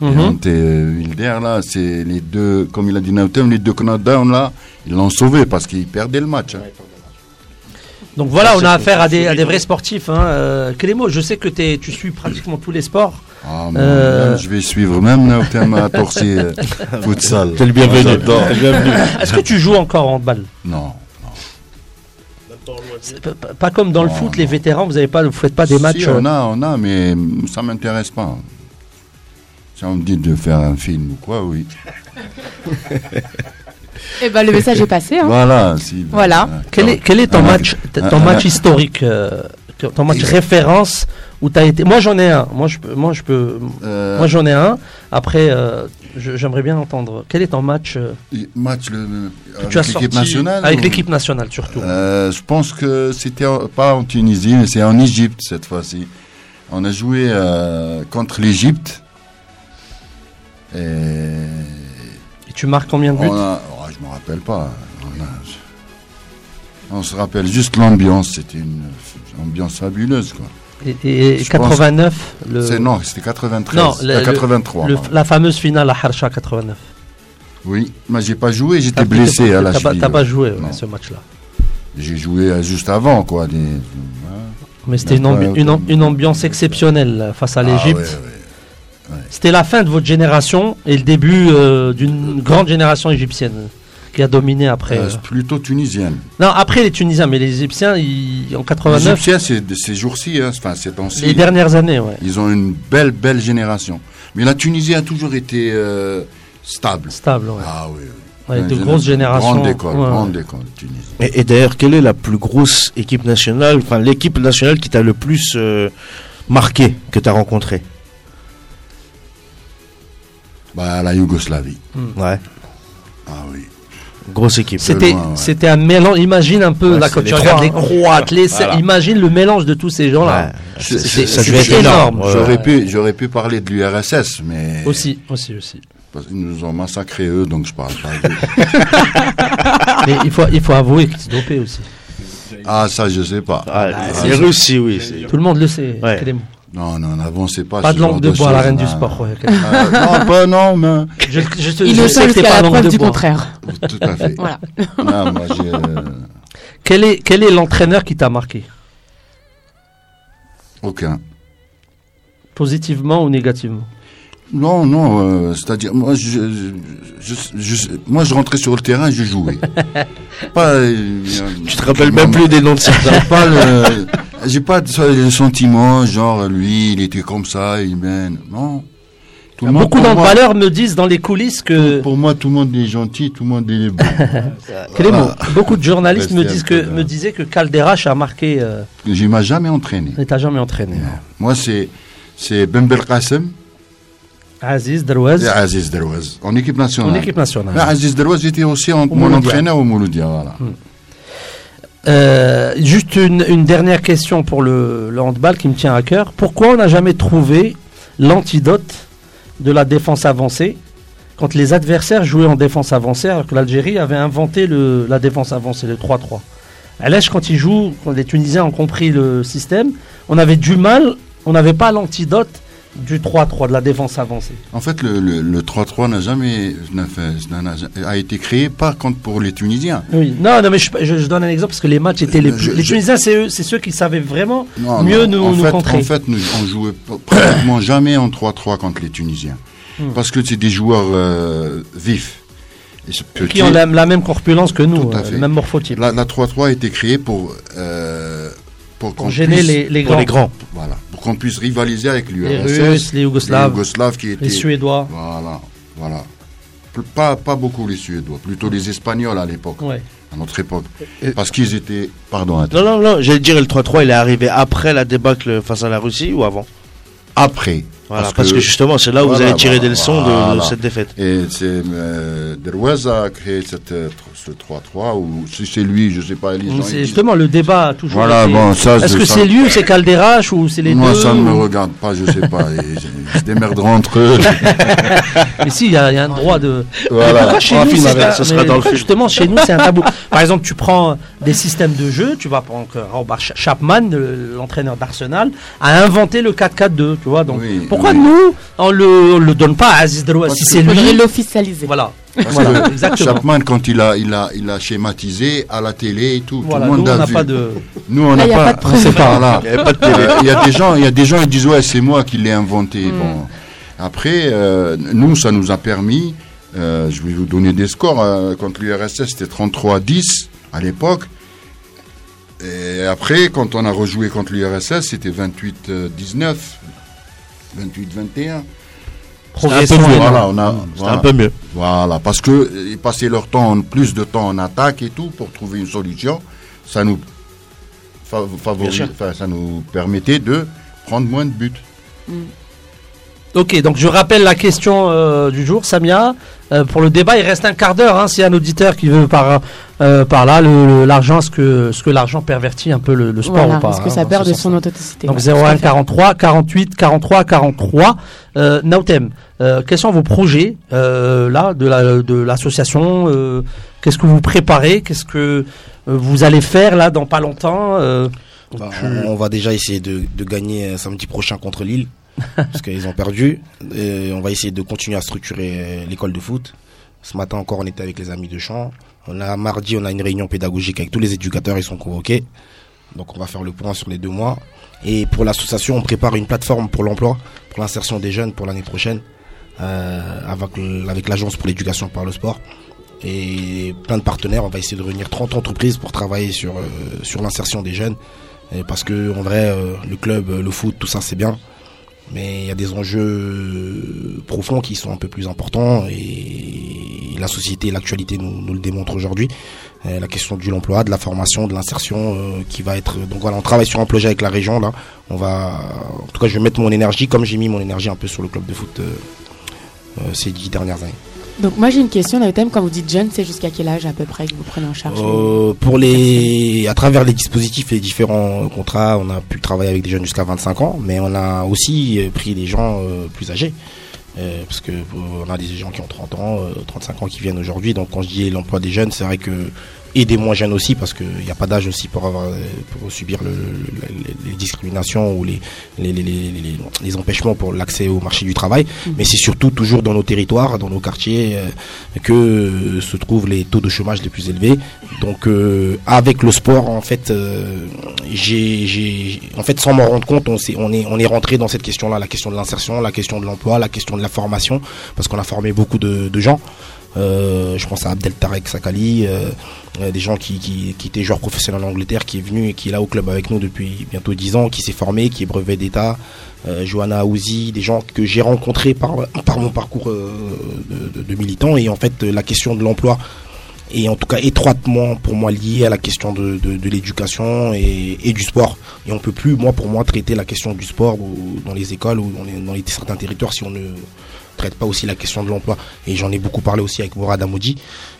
et, mm Wilder, là, c'est les deux, comme il a dit Nautem, les deux knockdowns, là, ils l'ont sauvé parce qu'ils perdaient le match. Hein. Donc voilà, on a affaire à des, à des vrais sportifs. Hein. Euh, je sais que tu suis pratiquement tous les sports. Ah, euh, je vais suivre même Nautem à Torsier euh, [laughs] futsal. T'es le bienvenu. Est-ce que tu joues encore en balle Non. Pas comme dans le foot, les vétérans, vous n'avez pas, vous faites pas des matchs. on euh, a, on a, mais ça m'intéresse pas. Si on me dit de faire un film ou quoi, oui. [laughs] Eh ben, le message est passé. Hein. Voilà. Si, voilà. Quel est, quel est ton match, ton match historique, euh, ton match référence où tu as été Moi, j'en ai un. Moi, je peux. Moi, je peux. Euh, moi, j'en ai un. Après, j'aimerais bien entendre. Quel est ton match Match le, avec l'équipe nationale Avec l'équipe nationale surtout? Euh, je pense que c'était pas en Tunisie, mais c'est en Égypte cette fois-ci. On a joué euh, contre l'Égypte. Et... et... tu marques combien de buts? A... oh, Je me rappelle pas. On, se rappelle juste l'ambiance. C'était une ambiance fabuleuse. Quoi. Et, 89 le... Non, c'était 93. Non, 83. la fameuse finale à Harsha 89. Oui, mais j'ai pas joué, j'étais blessé à la cheville. T'as pas joué ce match-là J'ai joué euh, juste avant, quoi. Mais c'était une, une, ambiance exceptionnelle face à ah, l'Égypte. C'était la fin de votre génération et le début euh, d'une grande génération égyptienne qui a dominé après. Euh, plutôt tunisienne. Non, après les Tunisiens, mais les Égyptiens, ils, en 89. Les Égyptiens, c'est ces jours-ci, hein, enfin ces temps-ci. Les dernières années, ouais. Ils ont une belle, belle génération. Mais la Tunisie a toujours été stable. Stable, ouais. Ah oui. de grosses générations. Grande école, grande école, Tunisie. Et, d'ailleurs, quelle est la plus grosse équipe nationale, enfin l'équipe nationale qui t'a le plus euh, marqué, que tu as rencontré? Bah, La Yougoslavie. Ouais. Ah oui. Grosse équipe. C'était, c'était un mélange. Imagine un peu, là, quand tu regardes les Croates, les, imagine le mélange de tous ces gens-là. C'est énorme. J'aurais pu, j'aurais pu parler de l'URSS, mais. Aussi, aussi, aussi. Parce qu'ils nous ont massacrés eux, donc je parle pas [laughs] mais il faut, il faut avouer qu'ils se dopaient aussi. Ah, ça, je sais pas. Ah, les Russes, oui. Tout le monde le sait. Non, non, n'avancez pas. Pas de langue de, bois à la reine du sport. Ouais, ah, non, pas non, mais. Je, je, je, Il le sais que pas langue du contraire. Tout à fait. voilà. Non, moi, euh, quel est quel est l'entraîneur qui t'a marqué? Aucun. Positivement ou négativement? Non, non, euh, c'est-à-dire moi je, je, moi je rentrais sur le terrain et je jouais. [laughs] pas, euh, tu te rappelles même plus des noms de certains. pas le, j'ai pas le sentiment genre lui il était comme ça, il mène. Non. Tout Beaucoup d'entraîneurs me disent dans les coulisses que. Pour moi, tout le monde est gentil, tout le monde est bon. [laughs] Clément, beaucoup de journalistes me disent que me disaient que Calderache a marqué. Euh... Je m'a jamais entraîné. Il t'a jamais entraîné. Moi, c'est c'est Ben Belkacem. Aziz Derouaz. Aziz Derouaz, en équipe nationale. En équipe nationale. Aziz Derouaz était aussi en, mon entraîneur au Mouloudia. Voilà. Hmm. Euh, juste une, dernière question pour le, handball qui me tient à cœur. Pourquoi on n'a jamais trouvé l'antidote de la défense avancée quand les adversaires jouaient en défense avancée alors que l'Algérie avait inventé la défense avancée, le 3-3 À quand ils jouent, quand les Tunisiens ont compris le système, on avait du mal, on n'avait pas l'antidote du 3-3, de la défense avancée. En fait, le 3-3 n'a jamais a été créé par contre pour les Tunisiens. Oui, non, non mais je, donne un exemple parce que les matchs étaient les plus. les Tunisiens, c'est c'est ceux qui savaient vraiment mieux nous, nous contrer. En fait, nous, on jouait pratiquement jamais en 3-3 contre les Tunisiens. Hmm. Parce que c'est des joueurs euh, vifs. qui ont la, même corpulence que nous, euh, le même morphotype. La 3-3 a été créée pour. Euh, pour, gêner les, les, grands. Voilà, pour qu'on puisse rivaliser avec l'URSS. Les Russes, les Yougoslaves. qui étaient, les Suédois. Voilà, voilà. Pas, pas beaucoup les Suédois, plutôt les Espagnols à l'époque. À notre époque. Parce qu'ils étaient. Pardon. Non, non, non, j'allais dire le 3-3, il est arrivé après la débâcle face à la Russie ou avant? Après. Voilà, parce, que, justement, c'est là où vous allez tirer des leçons de, cette défaite. Et c'est euh, Derouez a créé cette, euh, ce 3-3, ou si c'est lui, je ne sais pas. C'est justement le débat toujours. Voilà, bon, Est-ce que c'est lui ou c'est Calderache ou c'est les Moi, deux Moi, ça ne me regarde pas, je ne sais pas. ils, se démerderont entre eux. [laughs] mais si, il y, a un droit de. Voilà. chez nous, ce sera dans le Justement, chez nous, c'est un tabou. [laughs] Par exemple, tu prends des systèmes de jeu, tu vas prendre Robert Chapman, l'entraîneur d'Arsenal, a inventé le 4-4-2, tu vois. Donc, pourquoi nous, on le, le donne pas à Aziz Si c'est lui. l'officialiser. Voilà. voilà exactement. Chapman, quand il a, il, a, il a schématisé à la télé et tout, tout le monde nous, a vu. Pas de... Nous, on n'a ah, pas, pas, de pas, [laughs] Il y a pas de télé. Il y a des gens, il y a des gens qui disent ouais, c'est moi qui l'ai inventé. Hmm. Bon. Après, euh, nous, ça nous a permis. Euh, je vais vous donner des scores. Euh, contre l'URSS, c'était 33 10 à l'époque. Et après, quand on a rejoué contre l'URSS, c'était 28-19. 28-21. Progression, voilà, on a, un peu mieux. Voilà, parce que ils passaient leur temps, plus de temps en attaque et tout pour trouver une solution. Ça nous favorise, ça nous permettait de prendre moins de buts. Mm. Ok, donc je rappelle la question euh, du jour, Samia. Euh, pour le débat, il reste un quart d'heure. Hein, S'il y a un auditeur qui veut par, euh, par là, l'argent, ce que, ce que l'argent pervertit un peu le, sport ou pas Est-ce que ça hein, perd de son authenticité Donc 01 43 48 43 43. Euh, Nautem, quels sont vos projets là de l'association Qu'est-ce que vous préparez Qu'est-ce que vous allez faire là dans pas longtemps bah, on, va déjà essayer de, de gagner samedi prochain contre Lille. Parce qu'ils ont perdu. Et on va essayer de continuer à structurer l'école de foot. Ce matin encore, on était avec les amis de champ. On a mardi, on a une réunion pédagogique avec tous les éducateurs, ils sont convoqués. Donc on va faire le point sur les deux mois. Et pour l'association, on prépare une plateforme pour l'emploi, pour l'insertion des jeunes pour l'année prochaine, euh, avec, l'agence pour l'éducation par le sport. Et plein de partenaires, on va essayer de réunir 30 entreprises pour travailler sur, euh, sur l'insertion des jeunes. parce que en vrai, euh, le club, le foot, tout ça c'est bien mais il y a des enjeux profonds qui sont un peu plus importants et la société l'actualité nous, le démontrent aujourd'hui. Euh, la question de l'emploi, de la formation, de l'insertion euh, qui va être... Donc voilà, on travaille sur un projet avec la région là. On va... En tout cas, je vais mettre mon énergie comme j'ai mis mon énergie un peu sur le club de foot euh, ces dix dernières années. Donc moi j'ai une question quand vous dites jeune, c'est jusqu'à quel âge à peu près que vous prenez en charge euh, Pour les, à travers les dispositifs et les différents contrats, on a pu travailler avec des jeunes jusqu'à 25 ans, mais on a aussi euh, pris des gens euh, plus âgés. parce que on a des gens qui ont 30 ans, 35 ans qui viennent aujourd'hui. Donc quand je dis l'emploi des jeunes, c'est vrai que et des moins jeunes aussi parce qu'il n'y a pas d'âge aussi pour avoir pour subir le, les discriminations ou les les, les, les empêchements pour l'accès au marché du travail. Mm. mais c'est surtout toujours dans nos territoires dans nos quartiers euh, que se trouvent les taux de chômage les plus élevés. Donc euh, avec le sport en fait euh, j'ai j'ai en fait sans m'en rendre compte on est on est on est rentré dans cette question là la question de l'insertion la question de l'emploi la question de la formation parce qu'on a formé beaucoup de, de gens euh, je pense à Abdel Tarek Sakali, euh, euh, des gens qui, qui, étaient joueurs professionnels en Angleterre, qui est venu et qui est là au club avec nous depuis bientôt 10 ans, qui s'est formé, qui est brevet d'État. Johanna Aouzi, des gens que j'ai rencontrés par, par mon parcours de, militant. Et en fait, la question de l'emploi est en tout cas étroitement pour moi liée à la question de, de, l'éducation et, du sport. Et on peut plus, moi, pour moi, traiter la question du sport dans les écoles ou dans, les, certains territoires si on ne traite pas aussi la question de l'emploi. Et j'en ai beaucoup parlé aussi avec Mourad Amoudi,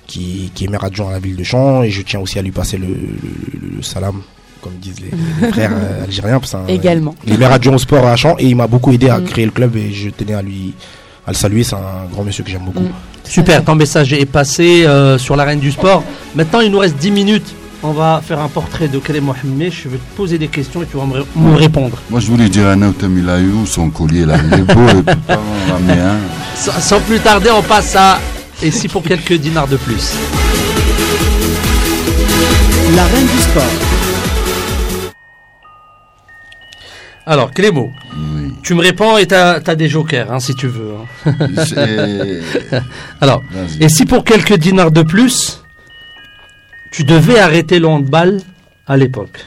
qui, qui est maire adjoint à la ville de Champs, et je tiens aussi à lui passer le, le, salam comme disent les, [laughs] frères euh, algériens. Parce Également. Les maires adjoints au sport à Champs, et il m'a beaucoup aidé à mm. créer le club, et je tenais à lui à le saluer. C'est un grand monsieur que j'aime beaucoup. Mm. Super, ton message est passé euh, sur l'arène du sport. Maintenant, il nous reste 10 minutes on va faire un portrait de Karim Mohamed. Je vais te poser des questions et tu vas me, répondre. Moi, je voulais dire à Nautam, il a eu son collier là. Il est beau, et pas sans, sans plus tarder, on passe à. Et si pour quelques dinars de plus La reine du sport. Alors, Clémo, tu me réponds et tu as, des jokers, hein, si tu veux. Hein. [laughs] Alors, et si pour quelques dinars de plus, tu devais arrêter le handball à l'époque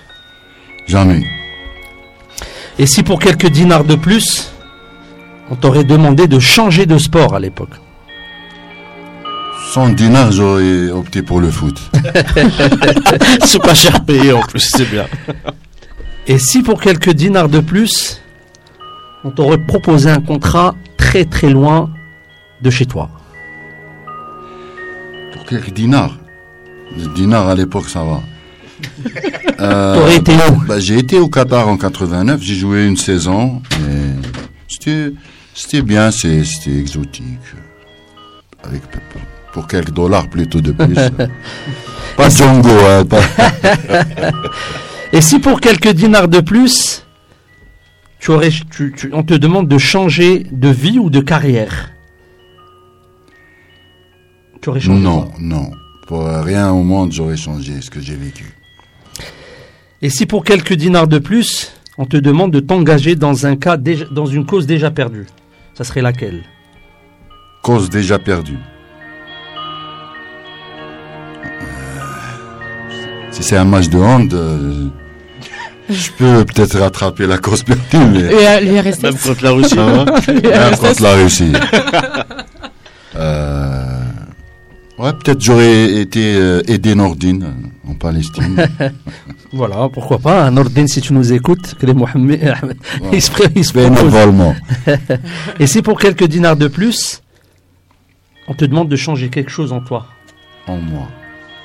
Jamais. Et si pour quelques dinars de plus, on t'aurait demandé de changer de sport à l'époque Sans dinars, j'aurais opté pour le foot. [laughs] c'est pas cher payé en plus, c'est bien. Et si pour quelques dinars de plus, on t'aurait proposé un contrat très très loin de chez toi Pour quelques dinars Dinar à l'époque, ça va. [laughs] Euh, été bah, J'ai été au Qatar en 89, j'ai joué une saison. C'était bien, c'était exotique. Avec, pour quelques dollars plutôt de plus. [laughs] pas Django. Hein, [laughs] Et si pour quelques dinars de plus, tu aurais, on te demande de changer de vie ou de carrière? Tu aurais changé Non, non. Pour rien au monde, j'aurais changé ce que j'ai vécu. Et si pour quelques dinars de plus, on te demande de t'engager dans un cas dans une cause déjà perdue, ça serait laquelle? Cause déjà perdue. Euh, si c'est un match de hand, euh, je peux peut-être rattraper la cause perdue, mais... Euh, Même contre la Russie. Même contre la Russie. [laughs] Ouais, peut-être j'aurais été euh, aidé Nordine en Palestine. [laughs] voilà, pourquoi pas. Nordine, si tu nous écoutes, que les Mohamed, [laughs] il se, il se [laughs] Et si pour quelques dinars de plus, on te demande de changer quelque chose en toi En moi.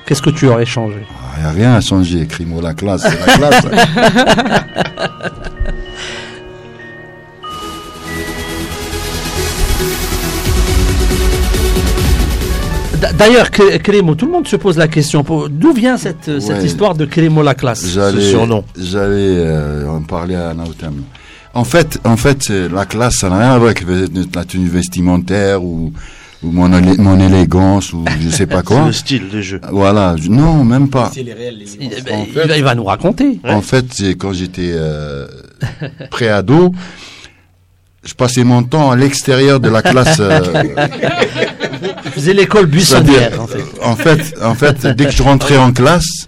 Qu'est-ce que tu aurais changé? Il n'y a rien à changer. Écris-moi la classe, c'est la classe. D'ailleurs, Crémo, tout le monde se pose la question d'où vient cette, cette histoire de Crémo la classe, ce surnom J'allais euh, en parler à Nautam. En fait, en fait, la classe, ça n'a rien à voir avec la tenue vestimentaire ou, ou mon, mon élégance ou je sais pas [laughs] quoi. le style de jeu. Voilà, non, même pas. Les réels, les il, va nous raconter. En fait, quand j'étais euh, pré-ado, je passais mon temps à l'extérieur de la classe. Euh, [laughs] je faisais l'école buissonnière, en fait. En fait, en fait, dès que je rentrais en classe,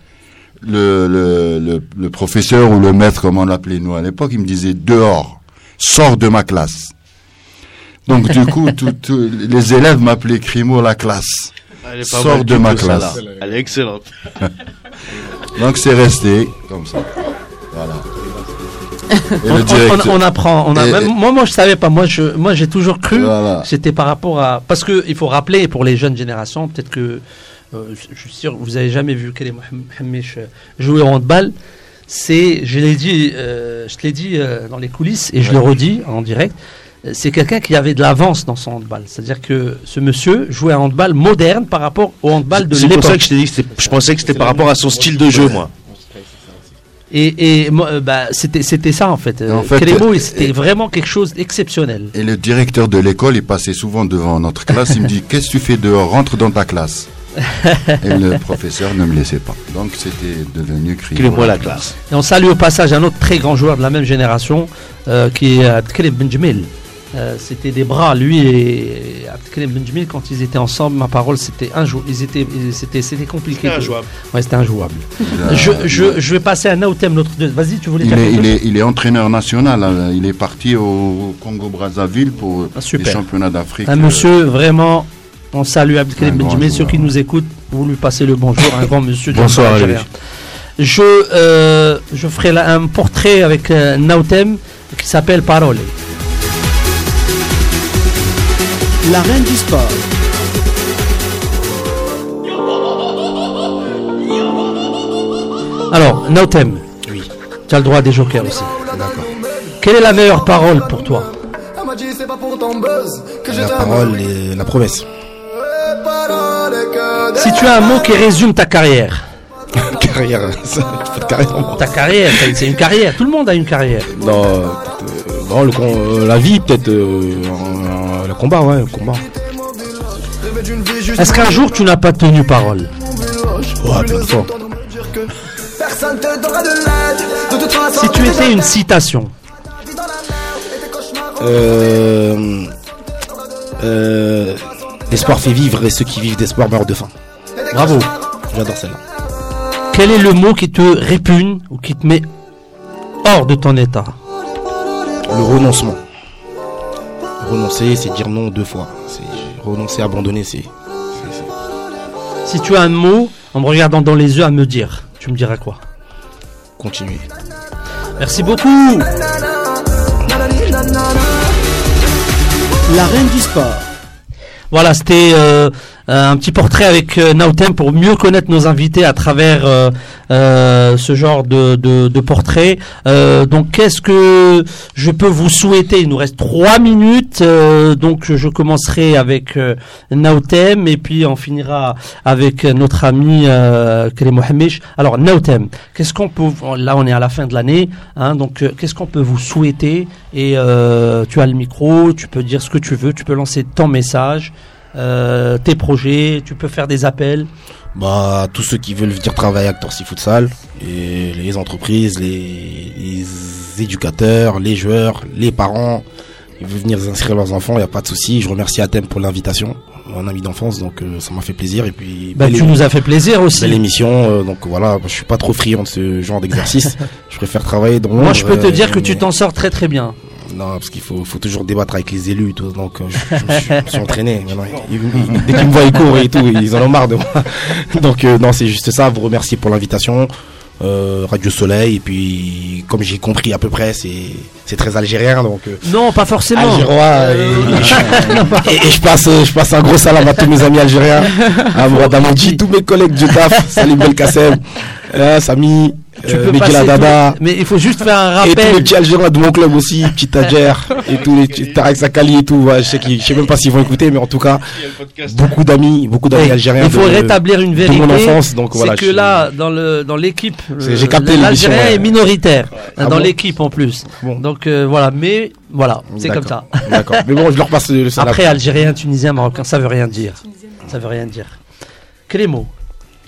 le, le, le, professeur ou le maître, comme on l'appelait nous à l'époque, il me disait dehors, sors de ma classe. Donc du coup, tout, les élèves m'appelaient Crimo la classe. Sors de ma classe. Elle est excellente. [laughs] Donc c'est resté comme ça. Voilà. [laughs] on, apprend. On a, moi, moi, je savais pas. Moi, je, moi, j'ai toujours cru. C'était par rapport à. Parce que il faut rappeler pour les jeunes générations, peut-être que euh, je suis sûr vous avez jamais vu Kelly Mohamed jouer au handball. C'est, je l'ai dit, euh, je te l'ai dit euh, dans les coulisses et je le redis en direct. C'est quelqu'un qui avait de l'avance dans son handball. C'est-à-dire que ce monsieur jouait un handball moderne par rapport au handball de l'époque. C'est pour ça que je t'ai dit, je pensais que c'était par rapport à son style de jeu, moi. Et, et bah, c'était, c'était ça en fait. En fait c'était vraiment quelque chose d'exceptionnel. Et le directeur de l'école, il passait souvent devant notre classe, il me dit Qu'est-ce que tu fais dehors? Rentre dans ta classe. et le [laughs] professeur ne me laissait pas. Donc c'était devenu criant. moi la classe. Et on salue au passage un autre très grand joueur de la même génération euh, qui est Abdelkrim Benjamil. Euh, c'était des bras, lui et Abdelkrim Benjamil, quand ils étaient ensemble, ma parole, c'était injouable. Ils étaient, c'était, c'était compliqué. C'était injouable. Ouais, c'était injouable. je, je, je, vais passer à Naotem, notre Vas-y, tu voulais il est, il, est, il est, entraîneur national. Hein. Il est parti au Congo-Brazzaville pour ah, les championnats d'Afrique. Un monsieur vraiment on salue Abdelkarim Benjamin, ceux qui nous écoutent, vous lui passez le bonjour, un grand monsieur. [laughs] Bonsoir. Je, euh, je ferai un portrait avec euh, Nautem qui s'appelle Parole. La reine du sport. Alors, Nautem. Oui. Tu as le droit des jokers aussi. D'accord. Quelle est la meilleure parole pour toi La parole est la promesse. Si tu as un mot qui résume ta carrière. [laughs] carrière, carrière. Ta carrière, c'est une carrière. Tout le monde a une carrière. Non, euh, euh, la vie peut-être, euh, le combat, ouais, le combat. Est-ce qu'un jour tu n'as pas tenu parole? Ouais, plein fois. Si tu étais une citation. Euh, euh, L'espoir fait vivre et ceux qui vivent d'espoir meurent de faim. Bravo. J'adore celle-là. Quel est le mot qui te répugne ou qui te met hors de ton état? Le renoncement. Renoncer, c'est dire non deux fois. C'est renoncer, abandonner, c'est. Si tu as un mot, en me regardant dans les yeux, à me dire, tu me diras quoi? Continuer. Merci beaucoup. La reine du sport. Voilà, c'était euh, un petit portrait avec euh, Nautem pour mieux connaître nos invités à travers euh, ce genre de, de, portrait. donc, qu'est-ce que je peux vous souhaiter? Il nous reste trois minutes, donc je commencerai avec Nautem et puis on finira avec notre ami euh, Mohamed. Alors, Nautem, qu'est-ce qu'on peut Là, on est à la fin de l'année, hein, donc qu'est-ce qu'on peut vous souhaiter? Et tu as le micro, tu peux dire ce que tu veux, tu peux lancer ton message. Euh, tes projets, tu peux faire des appels bah, tous ceux qui veulent venir travailler à Torsi Futsal, et les entreprises, les, éducateurs, les joueurs, les parents, ils veulent venir inscrire leurs enfants, il n'y a pas de souci. Je remercie Athème pour l'invitation, mon ami d'enfance, donc euh, ça m'a fait plaisir. Et puis, bah, tu nous as fait plaisir aussi. Belle émission, euh, donc voilà, je suis pas trop friand de ce genre d'exercice. [laughs] je préfère travailler dans Moi, je peux te dire que tu t'en sors très très bien. Non, parce qu'il faut, faut toujours débattre avec les élus et tout. Donc, euh, je, suis entraîné. [laughs] dès qu'ils me voient, ils courent et tout. Ils en ont marre de moi. [laughs] Donc, euh, non, c'est juste ça. Vous remercier pour l'invitation. Euh, Radio Soleil et puis comme j'ai compris à peu près c'est c'est très algérien donc non pas forcément algérois [laughs] et, je passe je passe un gros salam à tous mes amis algériens à Mourad tous mes collègues du taf Salim Belkacem Samy tu euh, peux Dada, mais il faut juste faire un rappel. Et tous les petits Algériens de mon club aussi, petit Tadjer, [laughs] et tous les Tarek Sakali et tout. je sais je sais même pas s'ils vont écouter, mais en tout cas, beaucoup d'amis, beaucoup d'amis algériens. Il faut rétablir une vérité. De mon enfance, donc voilà. C'est que là, dans le dans l'équipe, l'Algérien est minoritaire ah dans l'équipe en plus. Donc euh, voilà, mais voilà, c'est comme ça. D'accord. Mais bon, je leur passe le Après, Algérien, Tunisien, Marocain, ça veut rien dire. Ça veut rien dire. Clément.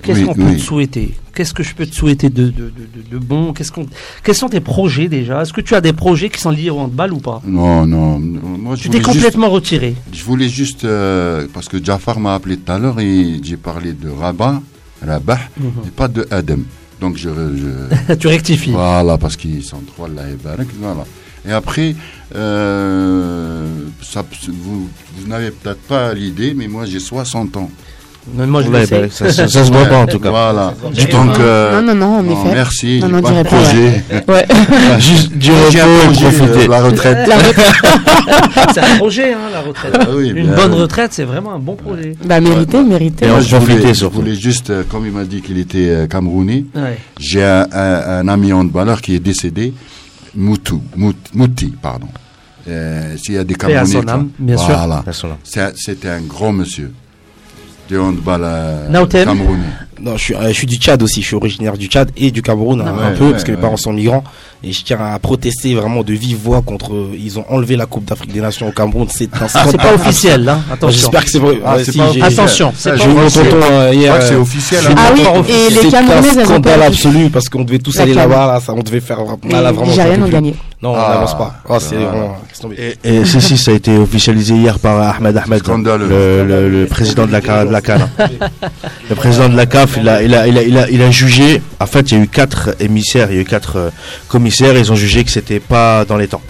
Qu'est-ce qu'on peut te souhaiter? Qu'est-ce que je peux te souhaiter de, de, de, bon? Qu'est-ce qu'on, Quels sont tes projets déjà? Est-ce que tu as des projets qui sont liés au handball ou pas? Non, non. Moi, tu t'es complètement retiré. Je voulais juste, euh, parce que Jafar m'a appelé tout à l'heure et j'ai parlé de Rabat, Rabat, mhm. et pas de Adam. Donc je, je [laughs] tu rectifies. Voilà, parce qu'ils sont trois là et voilà. Et après, euh, ça, vous, vous n'avez peut-être pas l'idée, mais moi j'ai 60 ans. Moi, je bah, ça, ça- ça se voit pas en tout cas. Voilà. dirait Donc, pas. euh, Non, non, non, en non, effet. merci. Non, j'ai non, pas de dirais pas, projet. Ouais. [laughs] Juste du J'ai un repos et projet, profiter. euh, La retraite. La [laughs] retraite. C'est un projet, hein, la retraite. Ah oui, Une bonne retraite, c'est vraiment un bon projet. Bah, mérité, mérité. Et Moi, on je voulais, je voulais juste, euh, comme il m'a dit qu'il était euh, camerounais, Ouais. j'ai un, un, un ami handballeur qui est décédé, Moutou, Mout- Mouti, pardon. Euh, S'il y a des Camerounais. voilà. C'était un grand monsieur de handball euh, camerounais. Non, je suis, euh, je suis du Tchad aussi. Je suis originaire du Tchad et du Cameroun hein, Ouais, un peu ouais, parce que mes ouais. parents sont migrants. Et je tiens à protester vraiment de vive voix contre. Ils ont enlevé la Coupe d'Afrique des Nations au Cameroun. C'est un Ah, scandale. c'est pas officiel, hein. Attention. J'espère que c'est vrai. Ah, Ouais, c'est si, pas officiel. Attention, c'est je J'ai eu crois mon que c'est- tonton euh, je hier. crois que c'est euh, officiel. hein. Ah oui, et les un ont scandale absolu parce qu'on devait tous aller là-bas. Là, ça, on devait faire. Là, là, vraiment, peux gagné. Non, on Ah. n'avance pas. Oh, c'est Ah. Et, si, si, ça a été officialisé hier par Ahmed Ahmed, le, président de la, CA de la CAN. Le président de la CAF, il a, il, a, il, a, il, a, il a jugé. En fait, il y a eu quatre émissaires, il y a eu quatre euh, commissaires. Ils ont jugé que c'était pas dans les temps.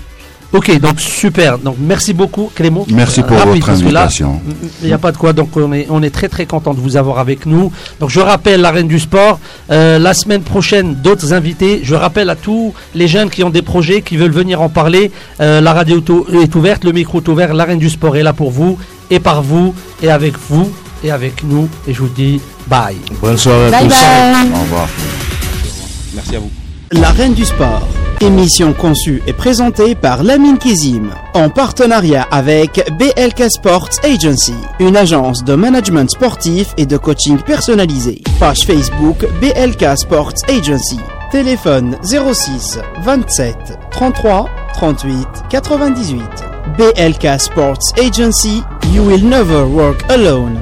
Ok, donc super. Donc merci beaucoup, Clément. Merci pour Rapide, votre invitation. Il n'y a pas de quoi, donc on est, on est très très content de vous avoir avec nous. Donc je rappelle la reine du sport, euh, la semaine prochaine d'autres invités. Je rappelle à tous les jeunes qui ont des projets, qui veulent venir en parler, euh, la radio auto- est ouverte, le micro est ouvert, la reine du sport est là pour vous, et par vous, et avec vous, et avec nous. Et je vous dis bye. Bonne soirée à Bye tous. bye. Au revoir. Merci à vous. La Reine du Sport. Émission conçue et présentée par Lamine Kizim. En partenariat avec BLK Sports Agency. Une agence de management sportif et de coaching personnalisé. Page Facebook BLK Sports Agency. Téléphone 06 27 33 38 98. BLK Sports Agency. You will never work alone.